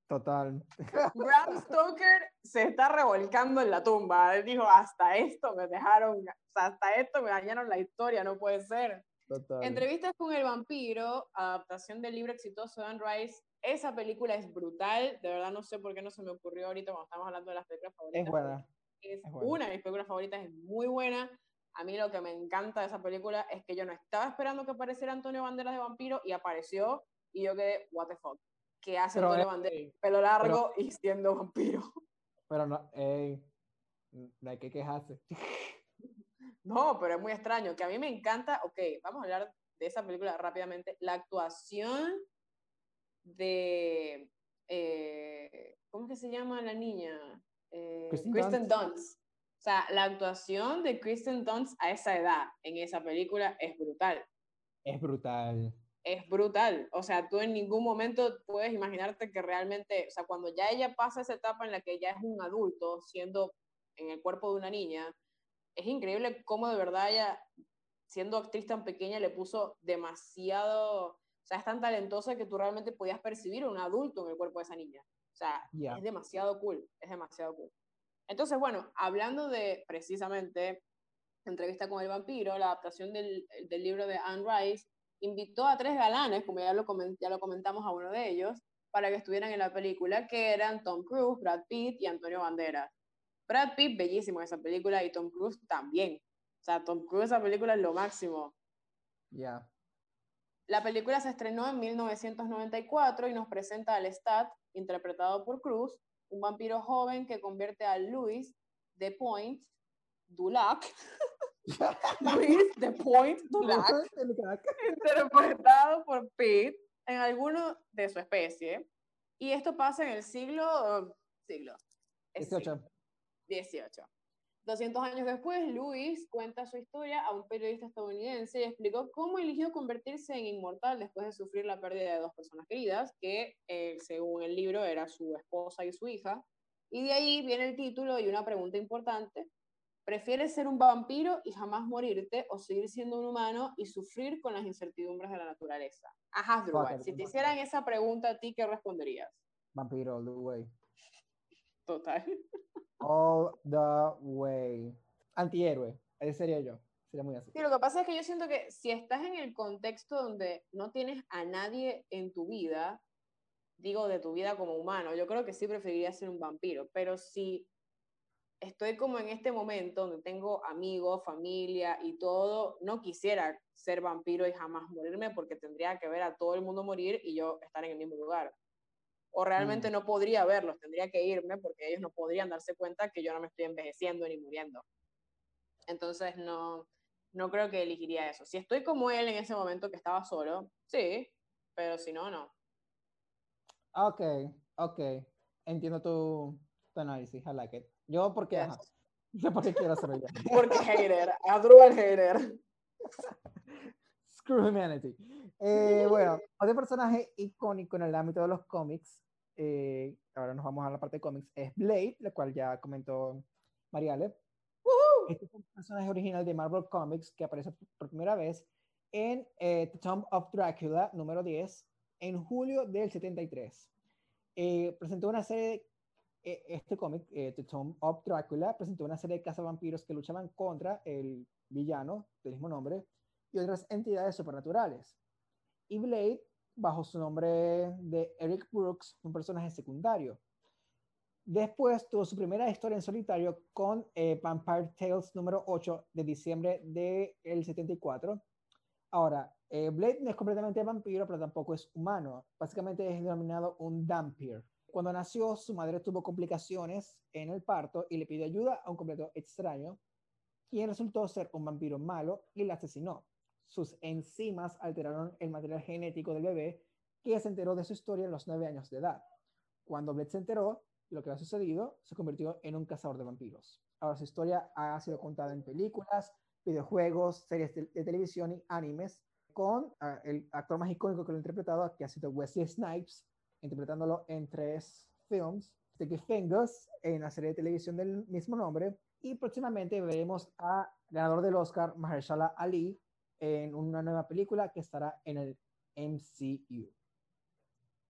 Total. [LAUGHS] Bram Stoker se está revolcando en la tumba. Él dijo, hasta esto me dejaron, hasta esto me dañaron la historia, no puede ser. Total. Entrevistas con el vampiro, adaptación del libro exitoso de Anne Rice. Esa película es brutal, de verdad no sé por qué no se me ocurrió ahorita cuando estamos hablando de las películas favoritas. Es buena. Es, es buena. una de mis películas favoritas, es muy buena. A mí lo que me encanta de esa película es que yo no estaba esperando que apareciera Antonio Banderas de vampiro y apareció y yo quedé, what the fuck. ¿Qué hace Pero, Antonio eh, Banderas? Pelo largo y siendo vampiro. pero no, ey, no hay que quejarse. [LAUGHS] No, pero es muy extraño, que a mí me encanta, ok, vamos a hablar de esa película rápidamente, la actuación de, eh, ¿cómo es que se llama la niña? Eh, Kristen Kristen Dunst. Dunst. O sea, la actuación de Kristen Dunst a esa edad en esa película es brutal. Es brutal. Es brutal. O sea, tú en ningún momento puedes imaginarte que realmente, o sea, cuando ya ella pasa esa etapa en la que ya es un adulto, siendo en el cuerpo de una niña, es increíble cómo de verdad ella, siendo actriz tan pequeña, le puso demasiado, o sea, es tan talentosa que tú realmente podías percibir un adulto en el cuerpo de esa niña. O sea, es demasiado cool, es demasiado cool. Entonces, bueno, hablando de precisamente entrevista con el vampiro, la adaptación del, del libro de Anne Rice, invitó a tres galanes, como ya lo, ya lo comentamos a uno de ellos, para que estuvieran en la película, que eran Tom Cruise, Brad Pitt y Antonio Banderas. Brad Pitt, bellísimo en esa película, y Tom Cruise también. O sea, Tom Cruise, esa película es lo máximo. Ya. La película se estrenó en 1994 y nos presenta a Lestat, interpretado por Cruz, un vampiro joven que convierte a Louis de Point Dulac, [LAUGHS] [LAUGHS] Louis de Point crack. interpretado [LAUGHS] por Pitt, en alguno de su especie. Y esto pasa en el siglo, siglo, es 18. 18. 200 años después, Luis cuenta su historia a un periodista estadounidense y explicó cómo eligió convertirse en inmortal después de sufrir la pérdida de dos personas queridas, que eh, según el libro era su esposa y su hija. Y de ahí viene el título y una pregunta importante. ¿Prefieres ser un vampiro y jamás morirte o seguir siendo un humano y sufrir con las incertidumbres de la naturaleza? Ajá, si te hicieran esa pregunta a ti, ¿qué responderías? Vampiro all the way. Total. All the way. Antihéroe, ese sería yo. Sería muy así. Sí, lo que pasa es que yo siento que si estás en el contexto donde no tienes a nadie en tu vida, digo de tu vida como humano, yo creo que sí preferiría ser un vampiro, pero si estoy como en este momento donde tengo amigos, familia y todo, no quisiera ser vampiro y jamás morirme porque tendría que ver a todo el mundo morir y yo estar en el mismo lugar o realmente mm. no podría verlos, tendría que irme porque ellos no podrían darse cuenta que yo no me estoy envejeciendo ni muriendo. Entonces no, no creo que elegiría eso. Si estoy como él en ese momento que estaba solo, sí, pero si no, no. Ok, ok. Entiendo tu, tu análisis, I like it. Yo porque, yes. [LAUGHS] yo porque quiero hacerlo yo. [LAUGHS] porque hater, el hater. [LAUGHS] Screw humanity. Eh, bueno, otro personaje icónico en el ámbito de los cómics eh, ahora nos vamos a la parte de cómics, es Blade, la cual ya comentó Mariale. Este es un personaje original de Marvel Comics que aparece por primera vez en eh, The Tomb of Dracula, número 10, en julio del 73. Eh, presentó una serie, este cómic, The Tomb of Dracula, presentó una serie de cazavampiros que luchaban contra el villano del mismo nombre y otras entidades supernaturales. Y Blade bajo su nombre de Eric Brooks, un personaje secundario. Después tuvo su primera historia en solitario con eh, Vampire Tales número 8 de diciembre del 74. Ahora, eh, Blade no es completamente vampiro, pero tampoco es humano. Básicamente es denominado un Dampir. Cuando nació, su madre tuvo complicaciones en el parto y le pidió ayuda a un completo extraño, quien resultó ser un vampiro malo y la asesinó sus enzimas alteraron el material genético del bebé, que se enteró de su historia a los nueve años de edad. Cuando Bled se enteró lo que había sucedido, se convirtió en un cazador de vampiros. Ahora su historia ha sido contada en películas, videojuegos, series de, televisión y animes, con ah, el actor más icónico que lo ha interpretado, que ha sido Wesley Snipes, interpretándolo en tres films, Sticky Fingers, en la serie de televisión del mismo nombre, y próximamente veremos a ganador del Oscar, Mahershala Ali, en una nueva película que estará en el MCU.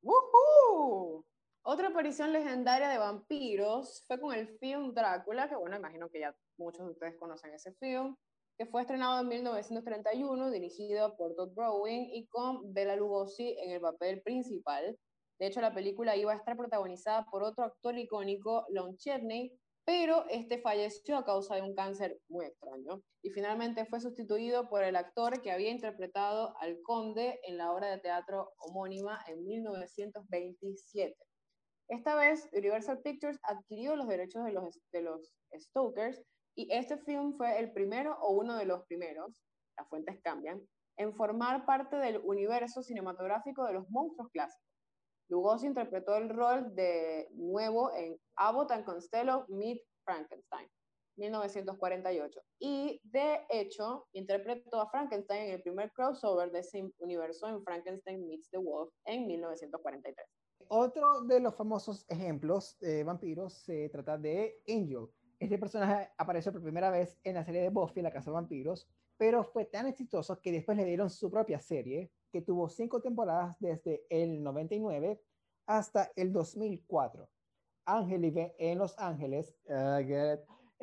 ¡Woohoo! Otra aparición legendaria de vampiros fue con el film Drácula, que bueno, imagino que ya muchos de ustedes conocen ese film, que fue estrenado en 1931, dirigido por Todd Browning y con Bela Lugosi en el papel principal. De hecho, la película iba a estar protagonizada por otro actor icónico, Lon Chaney, pero este falleció a causa de un cáncer muy extraño y finalmente fue sustituido por el actor que había interpretado al conde en la obra de teatro homónima en 1927. Esta vez, Universal Pictures adquirió los derechos de los, de los Stokers y este film fue el primero o uno de los primeros, las fuentes cambian, en formar parte del universo cinematográfico de los monstruos clásicos. Lugosi interpretó el rol de nuevo en Abbott and Costello Meet Frankenstein, 1948. Y de hecho, interpretó a Frankenstein en el primer crossover de ese universo en Frankenstein Meets the Wolf en 1943. Otro de los famosos ejemplos de vampiros se trata de Angel. Este personaje apareció por primera vez en la serie de Buffy, La Casa de Vampiros, pero fue tan exitoso que después le dieron su propia serie, que tuvo cinco temporadas desde el 99 hasta el 2004. Ángel vive en Los Ángeles [LAUGHS]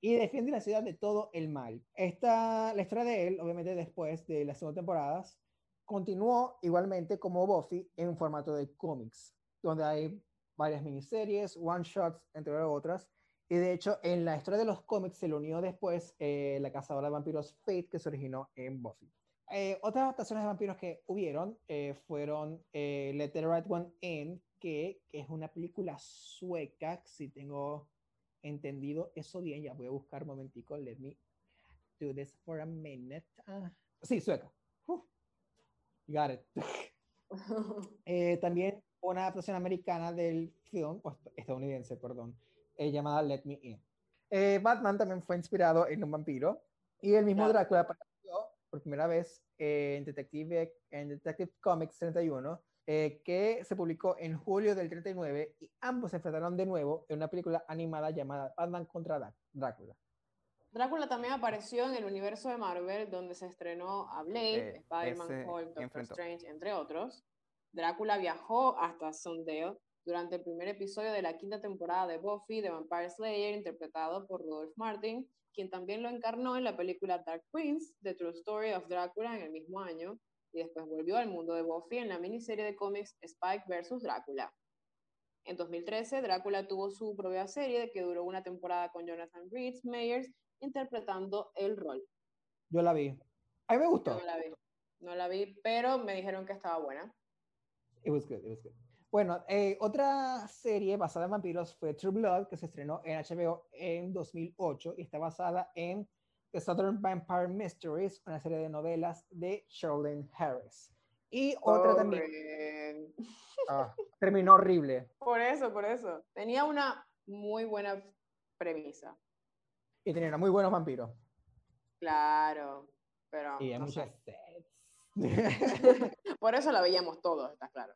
y defiende la ciudad de todo el mal. Esta, la historia de él, obviamente después de las cinco temporadas, continuó igualmente como Buffy en formato de cómics, donde hay varias miniseries, one-shots, entre otras. Y de hecho, en la historia de los cómics se le unió después eh, la cazadora de vampiros Fate, que se originó en Buffy. Eh, otras adaptaciones de vampiros que hubieron eh, fueron eh, Let the Right One In, que, es una película sueca, si tengo entendido eso bien, ya voy a buscar un momentico, let me do this for a minute. Ah, sí, sueca. got it. [LAUGHS] también una adaptación americana del film, estadounidense, perdón, eh, llamada Let Me In. Eh, Batman también fue inspirado en un vampiro y el mismo Claro. Drácula por primera vez en Detective, en Detective Comics 31, eh, que se publicó en julio del 39 y ambos se enfrentaron de nuevo en una película animada llamada Batman contra Drá- Drácula. Drácula también apareció en el universo de Marvel, donde se estrenó a Blade, Eh, Spider-Man, Hulk, Doctor enfrentó. Strange, entre otros. Drácula viajó hasta Sunnydale durante el primer episodio de la quinta temporada de Buffy de Vampire Slayer, interpretado por Rudolph Martin, quien también lo encarnó en la película Dark Prince, The True Story of Drácula, en el mismo año, y después volvió al mundo de Buffy en la miniserie de cómics Spike vs. Drácula. En 2013, Drácula tuvo su propia serie que duró una temporada con Jonathan Rhys Meyers interpretando el rol. Yo la vi. A mí me gustó. no la vi. No la vi, pero me dijeron que estaba buena. It was good, it was good. Bueno, eh, otra serie basada en vampiros fue True Blood, que se estrenó en HBO en 2008 y está basada en The Southern Vampire Mysteries, una serie de novelas de Charlene Harris. Y otra también Horrible. [LAUGHS] ah, terminó horrible Por eso, por eso. Tenía una muy buena premisa. y tenía muy buenos vampiros. Claro, pero Y hay no muchos sé. sets. [LAUGHS] Por eso la veíamos todos, está claro.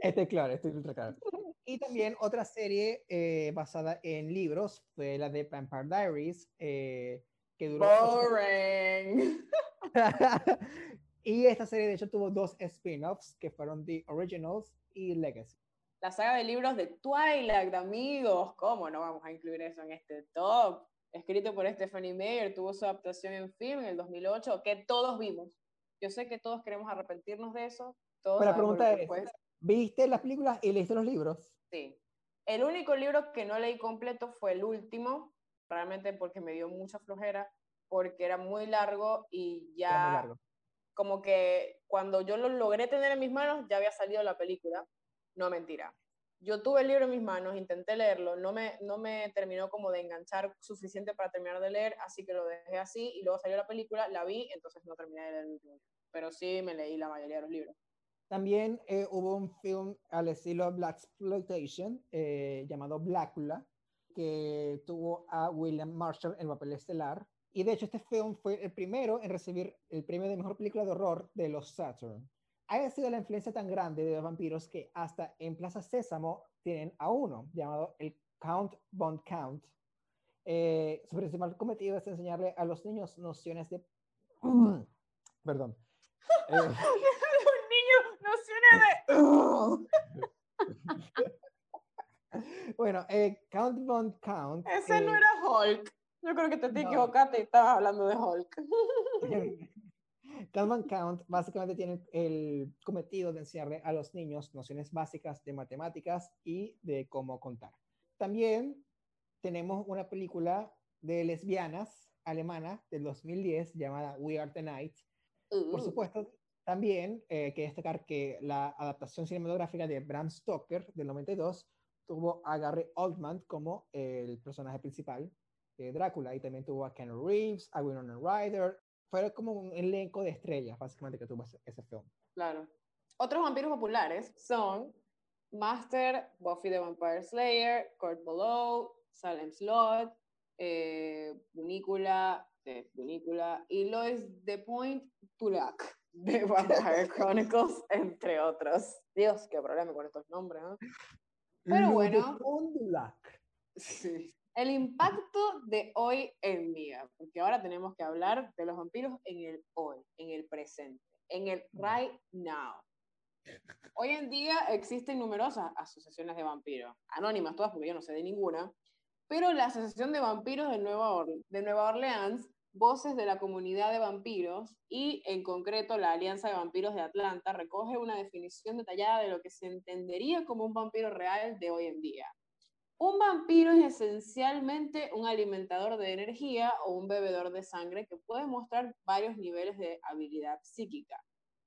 Este, claro, estoy ultra claro. [LAUGHS] Y también otra serie eh, basada en libros fue la de Vampire Diaries, eh, que duró Boring. [LAUGHS] y esta serie de hecho tuvo dos spin-offs que fueron The Originals y Legacy. La saga de libros de Twilight, amigos. ¿Cómo no vamos a incluir eso en este top? Escrito por Stephanie Meyer, tuvo su adaptación en film en el 2008, que todos vimos. Yo sé que todos queremos arrepentirnos de eso. Todos Pero la pregunta es, fue. ¿viste las películas y leíste los libros? Sí. El único libro que no leí completo fue el último, realmente porque me dio mucha flojera, porque era muy largo y ya muy largo. como que cuando yo lo logré tener en mis manos ya había salido la película. No mentira. Yo tuve el libro en mis manos, intenté leerlo, no me, no me terminó como de enganchar suficiente para terminar de leer, así que lo dejé así y luego salió la película, la vi, entonces no terminé de leer el libro. Pero sí me leí la mayoría de los libros. También eh, hubo un film al estilo Black Exploitation eh, llamado Blácula, que tuvo a William Marshall en el papel estelar. Y de hecho este film fue el primero en recibir el premio de mejor película de horror de los Saturn. Ha sido la influencia tan grande de los vampiros que hasta en Plaza Sésamo tienen a uno llamado el Count Von Count. Eh, su principal cometido es enseñarle a los niños nociones de... [CLEARS THROAT] Perdón. [LAUGHS] Eh, Un niño nociones de... [LAUGHS] Bueno, eh, Count Von Count. Ese no eh, era Hulk. Yo creo que te, te no. equivocaste y estabas hablando de Hulk. Von Count básicamente tiene el cometido de enseñarle a los niños nociones básicas de matemáticas y de cómo contar. También tenemos una película de lesbianas alemana del 2010 llamada We Are the Night. Por Uh, supuesto, también eh, hay que destacar que la adaptación cinematográfica de Bram Stoker del 92 tuvo a Gary Oldman como el personaje principal de Drácula y también tuvo a Ken Reeves, a Winona Ryder. Fue como un elenco de estrellas, básicamente, que tuvo ese, ese film. Claro. Otros vampiros populares son Master, Buffy the Vampire Slayer, Kurt Below, Salem Slot, eh, Bunícula, de Bunícula, y Lois The Point Tulak de [LAUGHS] Vampire Chronicles, entre otros. Dios, qué problema con estos nombres, ¿no? Pero bueno. de Fondulac. Sí. El impacto de hoy en día, porque ahora tenemos que hablar de los vampiros en el hoy, en el presente, en el right now. Hoy en día existen numerosas asociaciones de vampiros, anónimas todas porque yo no sé de ninguna, pero la Asociación de Vampiros de Nueva, Or- de Nueva Orleans, Voces de la Comunidad de Vampiros y en concreto la Alianza de Vampiros de Atlanta recoge una definición detallada de lo que se entendería como un vampiro real de hoy en día. Un vampiro es esencialmente un alimentador de energía o un bebedor de sangre que puede mostrar varios niveles de habilidad psíquica,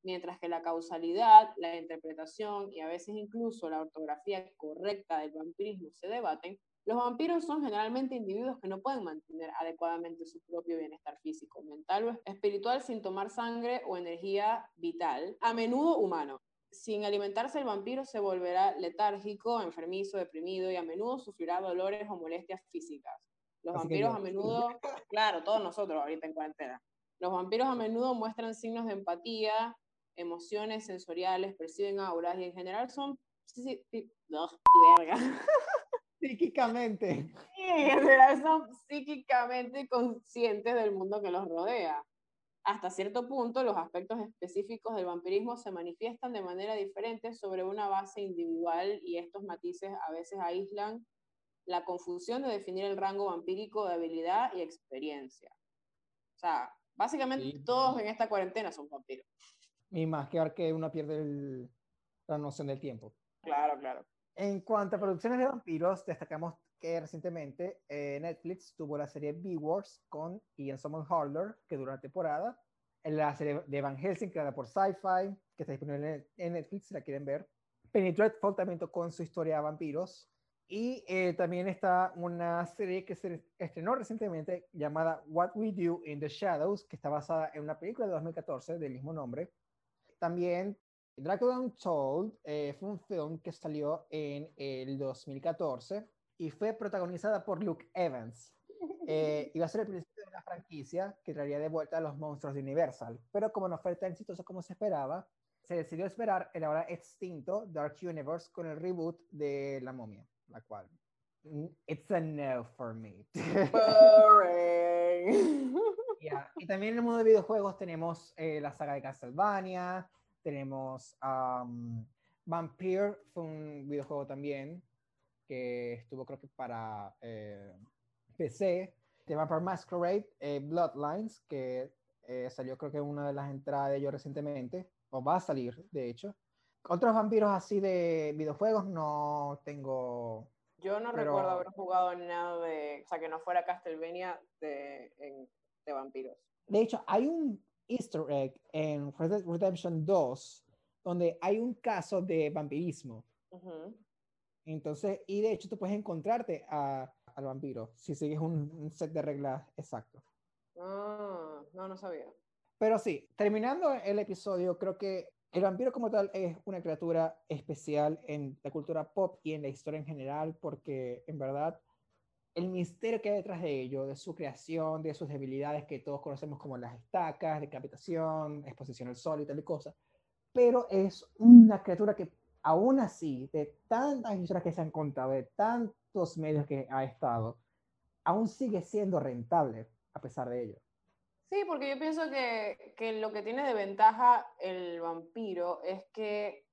mientras que la causalidad, la interpretación y a veces incluso la ortografía correcta del vampirismo se debaten, los vampiros son generalmente individuos que no pueden mantener adecuadamente su propio bienestar físico, mental o espiritual sin tomar sangre o energía vital, a menudo humano. Sin alimentarse el vampiro se volverá letárgico, enfermizo, deprimido y a menudo sufrirá dolores o molestias físicas. Los vampiros a menudo, [LAUGHS] claro, todos nosotros ahorita en cuarentena, los vampiros a menudo muestran signos de empatía, emociones sensoriales, perciben auras y en general son [LAUGHS] psíquicamente. en general son psíquicamente conscientes del mundo que los rodea. Hasta cierto punto, los aspectos específicos del vampirismo se manifiestan de manera diferente sobre una base individual y estos matices a veces aíslan la confusión de definir el rango vampírico de habilidad y experiencia. O sea, básicamente todos en esta cuarentena son vampiros. Y más que ver que uno pierde la noción del tiempo. Claro, claro. En cuanto a producciones de vampiros, destacamos que recientemente eh, Netflix tuvo la serie Beowars con Ian Somerhalder, que duró una temporada, la serie de Van Helsing, creada por Sci-Fi, que está disponible en Netflix si la quieren ver. Penny Dreadful también con su historia de vampiros. Y eh, también está una serie que se estrenó recientemente llamada What We Do in the Shadows, que está basada en una película de 2014 del mismo nombre. También Dracula Untold eh, fue un film que salió en el 2014 y fue protagonizada por Luke Evans. Eh, iba a ser el principio de una franquicia que traería de vuelta a los monstruos de Universal, pero como no fue tan exitoso como se esperaba, se decidió esperar el ahora extinto Dark Universe con el reboot de La Momia, la cual mm, it's a no for me. [LAUGHS] Y también en el mundo de videojuegos tenemos eh, la saga de Castlevania, tenemos um, Vampire, fue un videojuego también que estuvo creo que para eh, PC. The Vampire Masquerade, eh, Bloodlines, que eh, salió creo que una de las entradas de ellos recientemente, o va a salir, de hecho. Otros vampiros así de videojuegos no tengo... Yo no recuerdo haber jugado nada de, o sea, que no fuera Castlevania de, de vampiros. De hecho, hay un easter egg en Red Dead Redemption 2 donde hay un caso de vampirismo. Entonces, y de hecho tú puedes encontrarte a, al vampiro si sigues un, set de reglas exacto. Ah, no, no sabía. Pero sí, terminando el episodio, creo que el vampiro como tal es una criatura especial en la cultura pop y en la historia en general, porque en verdad el misterio que hay detrás de ello, de su creación, de sus debilidades que todos conocemos como las estacas, decapitación, exposición al sol y tal y cosa, pero es una criatura que aún así, de tantas historias que se han contado, de tantos medios que ha estado, aún sigue siendo rentable a pesar de ello. Sí, porque yo pienso que, que lo que tiene de ventaja el vampiro es que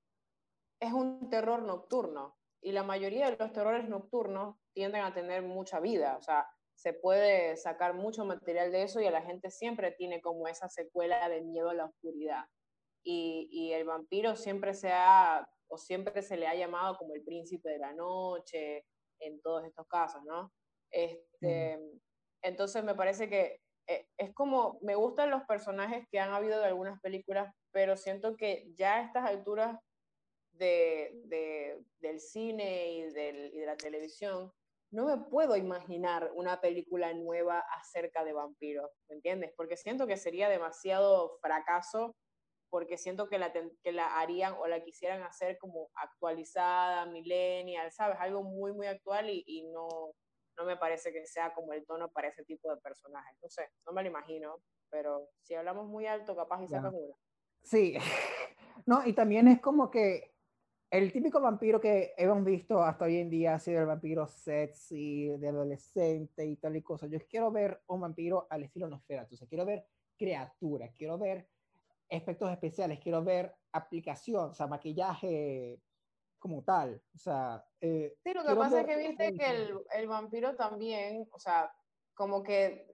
es un terror nocturno y la mayoría de los terrores nocturnos tienden a tener mucha vida, o sea, se puede sacar mucho material de eso y a la gente siempre tiene como esa secuela de miedo a la oscuridad. Y, y el vampiro siempre se ha o siempre se le ha llamado como el príncipe de la noche en todos estos casos, ¿no? Este, Entonces me parece que eh, es como, me gustan los personajes que han habido de algunas películas, pero siento que ya a estas alturas de, de, del cine y, del, y de la televisión, no me puedo imaginar una película nueva acerca de vampiros, ¿me entiendes? Porque siento que sería demasiado fracaso porque siento que la, que la harían o la quisieran hacer como actualizada, millennial, ¿sabes? Algo muy, muy actual y, y no, no me parece que sea como el tono para ese tipo de personajes. No sé, no me lo imagino, pero si hablamos muy alto, capaz y sacan una. Sí, [LAUGHS] no, y también es como que el típico vampiro que hemos visto hasta hoy en día ha sido el vampiro sexy, de adolescente y tal y cosa. Yo quiero ver un vampiro al estilo Nosferatu, o sea, quiero ver criatura, quiero ver efectos especiales, quiero ver aplicación, o sea, maquillaje como tal. O sea, eh, sí, lo que pasa es que viste que el, el, vampiro también, o sea, como que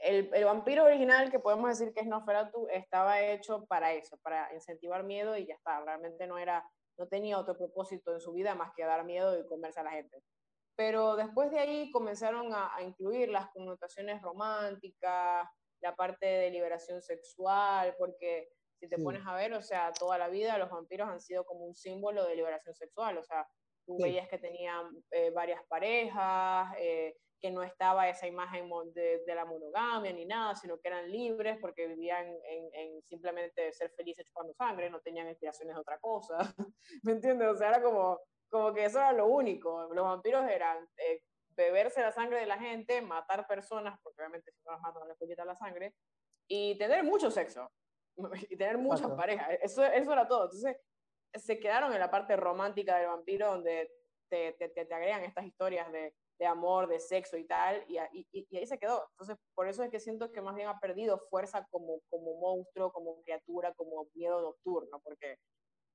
el, el, vampiro original, que podemos decir que es Nosferatu, estaba hecho para eso, para incentivar miedo y ya está. Realmente no era, no tenía otro propósito en su vida más que dar miedo y comerse a la gente. Pero después de ahí comenzaron a, a incluir las connotaciones románticas, la parte de liberación sexual, porque si te pones a ver, o sea, toda la vida los vampiros han sido como un símbolo de liberación sexual, o sea, tú veías que tenían eh, varias parejas, eh, que no estaba esa imagen de, de, la monogamia ni nada, sino que eran libres porque vivían en, en, simplemente ser felices chupando sangre, no tenían inspiraciones de otra cosa, [LAUGHS] ¿me entiendes? O sea, era como, como que eso era lo único, los vampiros eran eh, beberse la sangre de la gente, matar personas, porque obviamente si no las matan no les quitar la sangre, y tener mucho sexo, y tener muchas parejas, eso, eso era todo, entonces se quedaron en la parte romántica del vampiro donde te, te, te agregan estas historias de de amor, de sexo y tal, y, y, y, ahí se quedó. Entonces, por eso es que siento que más bien ha perdido fuerza como, como monstruo, como criatura, como miedo nocturno, porque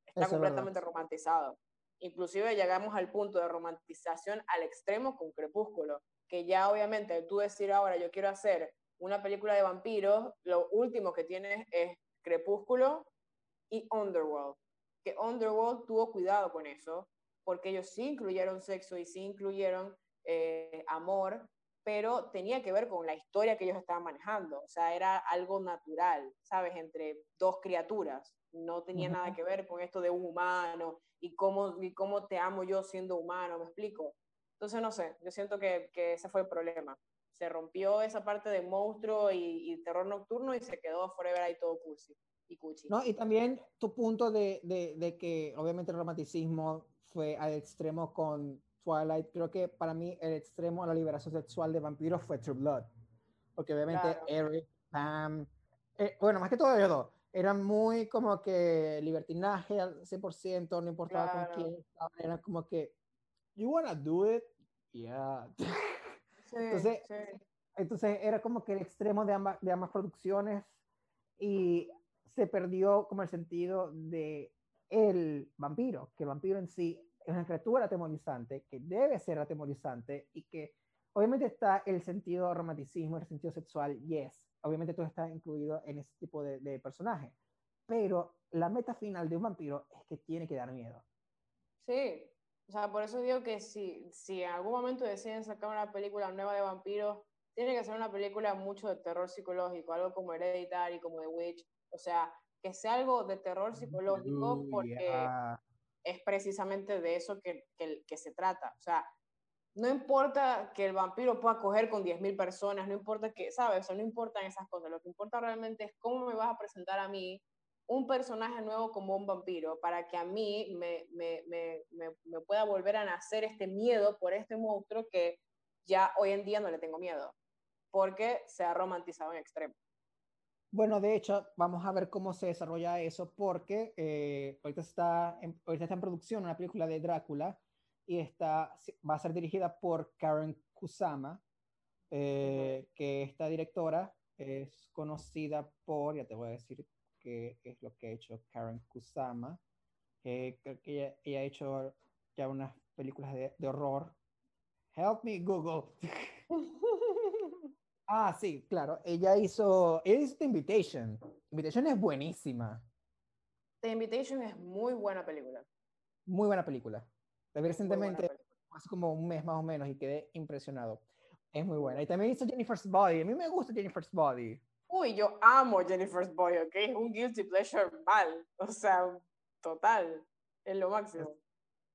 está completamente romantizado. Inclusive llegamos al punto de romantización al extremo con Crepúsculo, que ya obviamente tú decir ahora yo quiero hacer una película de vampiros, lo último que tienes es Crepúsculo y Underworld, que Underworld tuvo cuidado con eso, porque ellos sí incluyeron sexo y sí incluyeron eh, amor, pero tenía que ver con la historia que ellos estaban manejando, o sea, era algo natural, ¿sabes? Entre dos criaturas, no tenía nada que ver con esto de un humano y cómo, y cómo te amo yo siendo humano, ¿me explico? Entonces, no sé, yo siento que, que ese fue el problema. Se rompió esa parte de monstruo y, terror nocturno y se quedó forever ahí todo cursi y cuchi. No, y también tu punto de, de, de que obviamente el romanticismo fue al extremo con Twilight, creo que para mí el extremo a la liberación sexual de vampiros fue True Blood. Porque obviamente Eric, Pam, eh, bueno, más que todo ellos dos, eran muy como que libertinaje al 100%, no importaba con quién, eran como que, you wanna do it? Yeah. [LAUGHS] entonces, entonces era como que el extremo de ambas, de ambas producciones y se perdió como el sentido de el vampiro, que el vampiro en sí es una criatura atemorizante, que debe ser atemorizante y que obviamente está el sentido romanticismo, el sentido sexual, yes, obviamente todo está incluido en ese tipo de, de personaje, pero la meta final de un vampiro es que tiene que dar miedo. Sí, o sea, por eso digo que si, si en algún momento deciden sacar una película nueva de vampiros, tiene que ser una película mucho de terror psicológico, algo como Hereditary, como The Witch, o sea, que sea algo de terror psicológico, porque es precisamente de eso que, que, se trata. O sea, no importa que el vampiro pueda coger con 10.000 personas, no importa que, ¿sabes? O no importan esas cosas. Lo que importa realmente es cómo me vas a presentar a mí un personaje nuevo como un vampiro para que a mí me, me, me, me, pueda volver a nacer este miedo por este monstruo que ya hoy en día no le tengo miedo, porque se ha romantizado en extremo. Bueno, de hecho, vamos a ver cómo se desarrolla eso porque eh, ahorita, está en, ahorita está en producción una película de Drácula y está, va a ser dirigida por Karen Kusama, eh, que esta directora es conocida por, ya te voy a decir qué es lo que ha hecho Karen Kusama, eh, creo que ella, ha hecho ya unas películas de, de horror. Help me, Google. [LAUGHS] Ah, sí, claro. Ella hizo, ella hizo The Invitation. Invitation es buenísima. The Invitation es muy buena película. Muy buena película. La vi recientemente, hace como un mes más o menos, y quedé impresionado. Es muy buena. Y también hizo Jennifer's Body. A mí me gusta Jennifer's Body. Uy, yo amo Jennifer's Body, ¿ok? Es un guilty pleasure mal. O sea, total. Es lo máximo.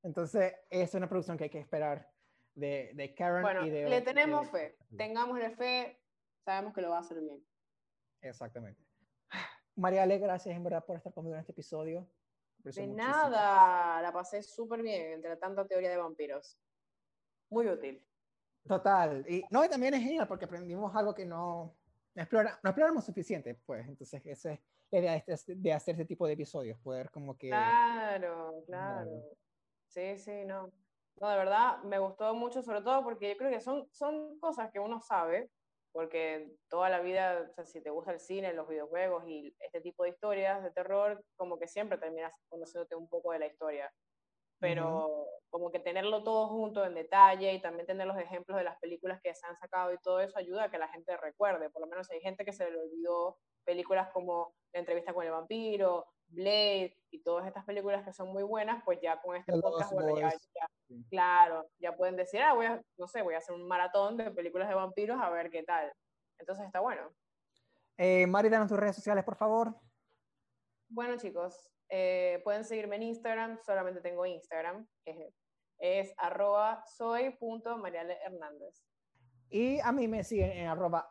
Entonces, es una producción que hay que esperar de, de Karen bueno, y de... le tenemos fe, tengámosle fe, sabemos que lo va a hacer bien. Exactamente. Mariale, gracias en verdad por estar conmigo en este episodio. De nada, la pasé súper bien entre tanta teoría de vampiros. Muy útil. Total. Y, no, y también es genial porque aprendimos algo que no, no, explora, no exploramos suficiente, pues. Entonces, esa es la idea de, este, de hacer este tipo de episodios, poder como que... Claro, claro. Sí, sí, no. No, de verdad, me gustó mucho, sobre todo porque yo creo que son, son cosas que uno sabe, porque toda la vida, o sea, si te gusta el cine, los videojuegos y este tipo de historias de terror, como que siempre terminas conociéndote un poco de la historia. Pero como que tenerlo todo junto en detalle y también tener los ejemplos de las películas que se han sacado y todo eso ayuda a que la gente recuerde. Por lo menos hay gente que se le olvidó películas como La entrevista con el vampiro, Blade y todas estas películas que son muy buenas, pues ya con este podcast, bueno, ya, claro, ya pueden decir, ah, voy a, no sé, voy a hacer un maratón de películas de vampiros a ver qué tal. Entonces está bueno. Eh, Mari, danos tus redes sociales, por favor. Bueno, chicos, eh, pueden seguirme en Instagram, solamente tengo Instagram, es, es arroba. Y a mí me siguen en arroba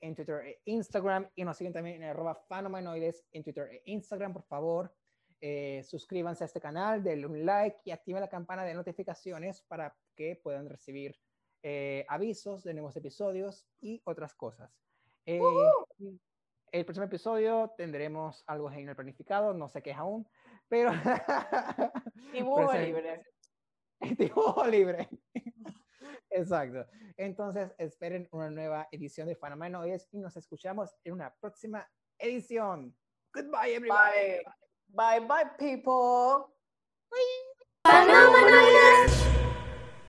en Twitter e Instagram y nos siguen también en arroba fanomanoides en Twitter e Instagram, por favor. Eh, suscríbanse a este canal, denle un like y activen la campana de notificaciones para que puedan recibir eh, avisos de nuevos episodios y otras cosas. Eh, el próximo episodio tendremos algo genial planificado, no sé qué es aún, pero... [LAUGHS] Pues, eh, [LAUGHS] dibujo libre. Dibujo [LAUGHS] libre. Exacto. Entonces, esperen una nueva edición de Panamá y nos escuchamos en una próxima edición. Goodbye, everybody. Bye, bye, bye people. Bye.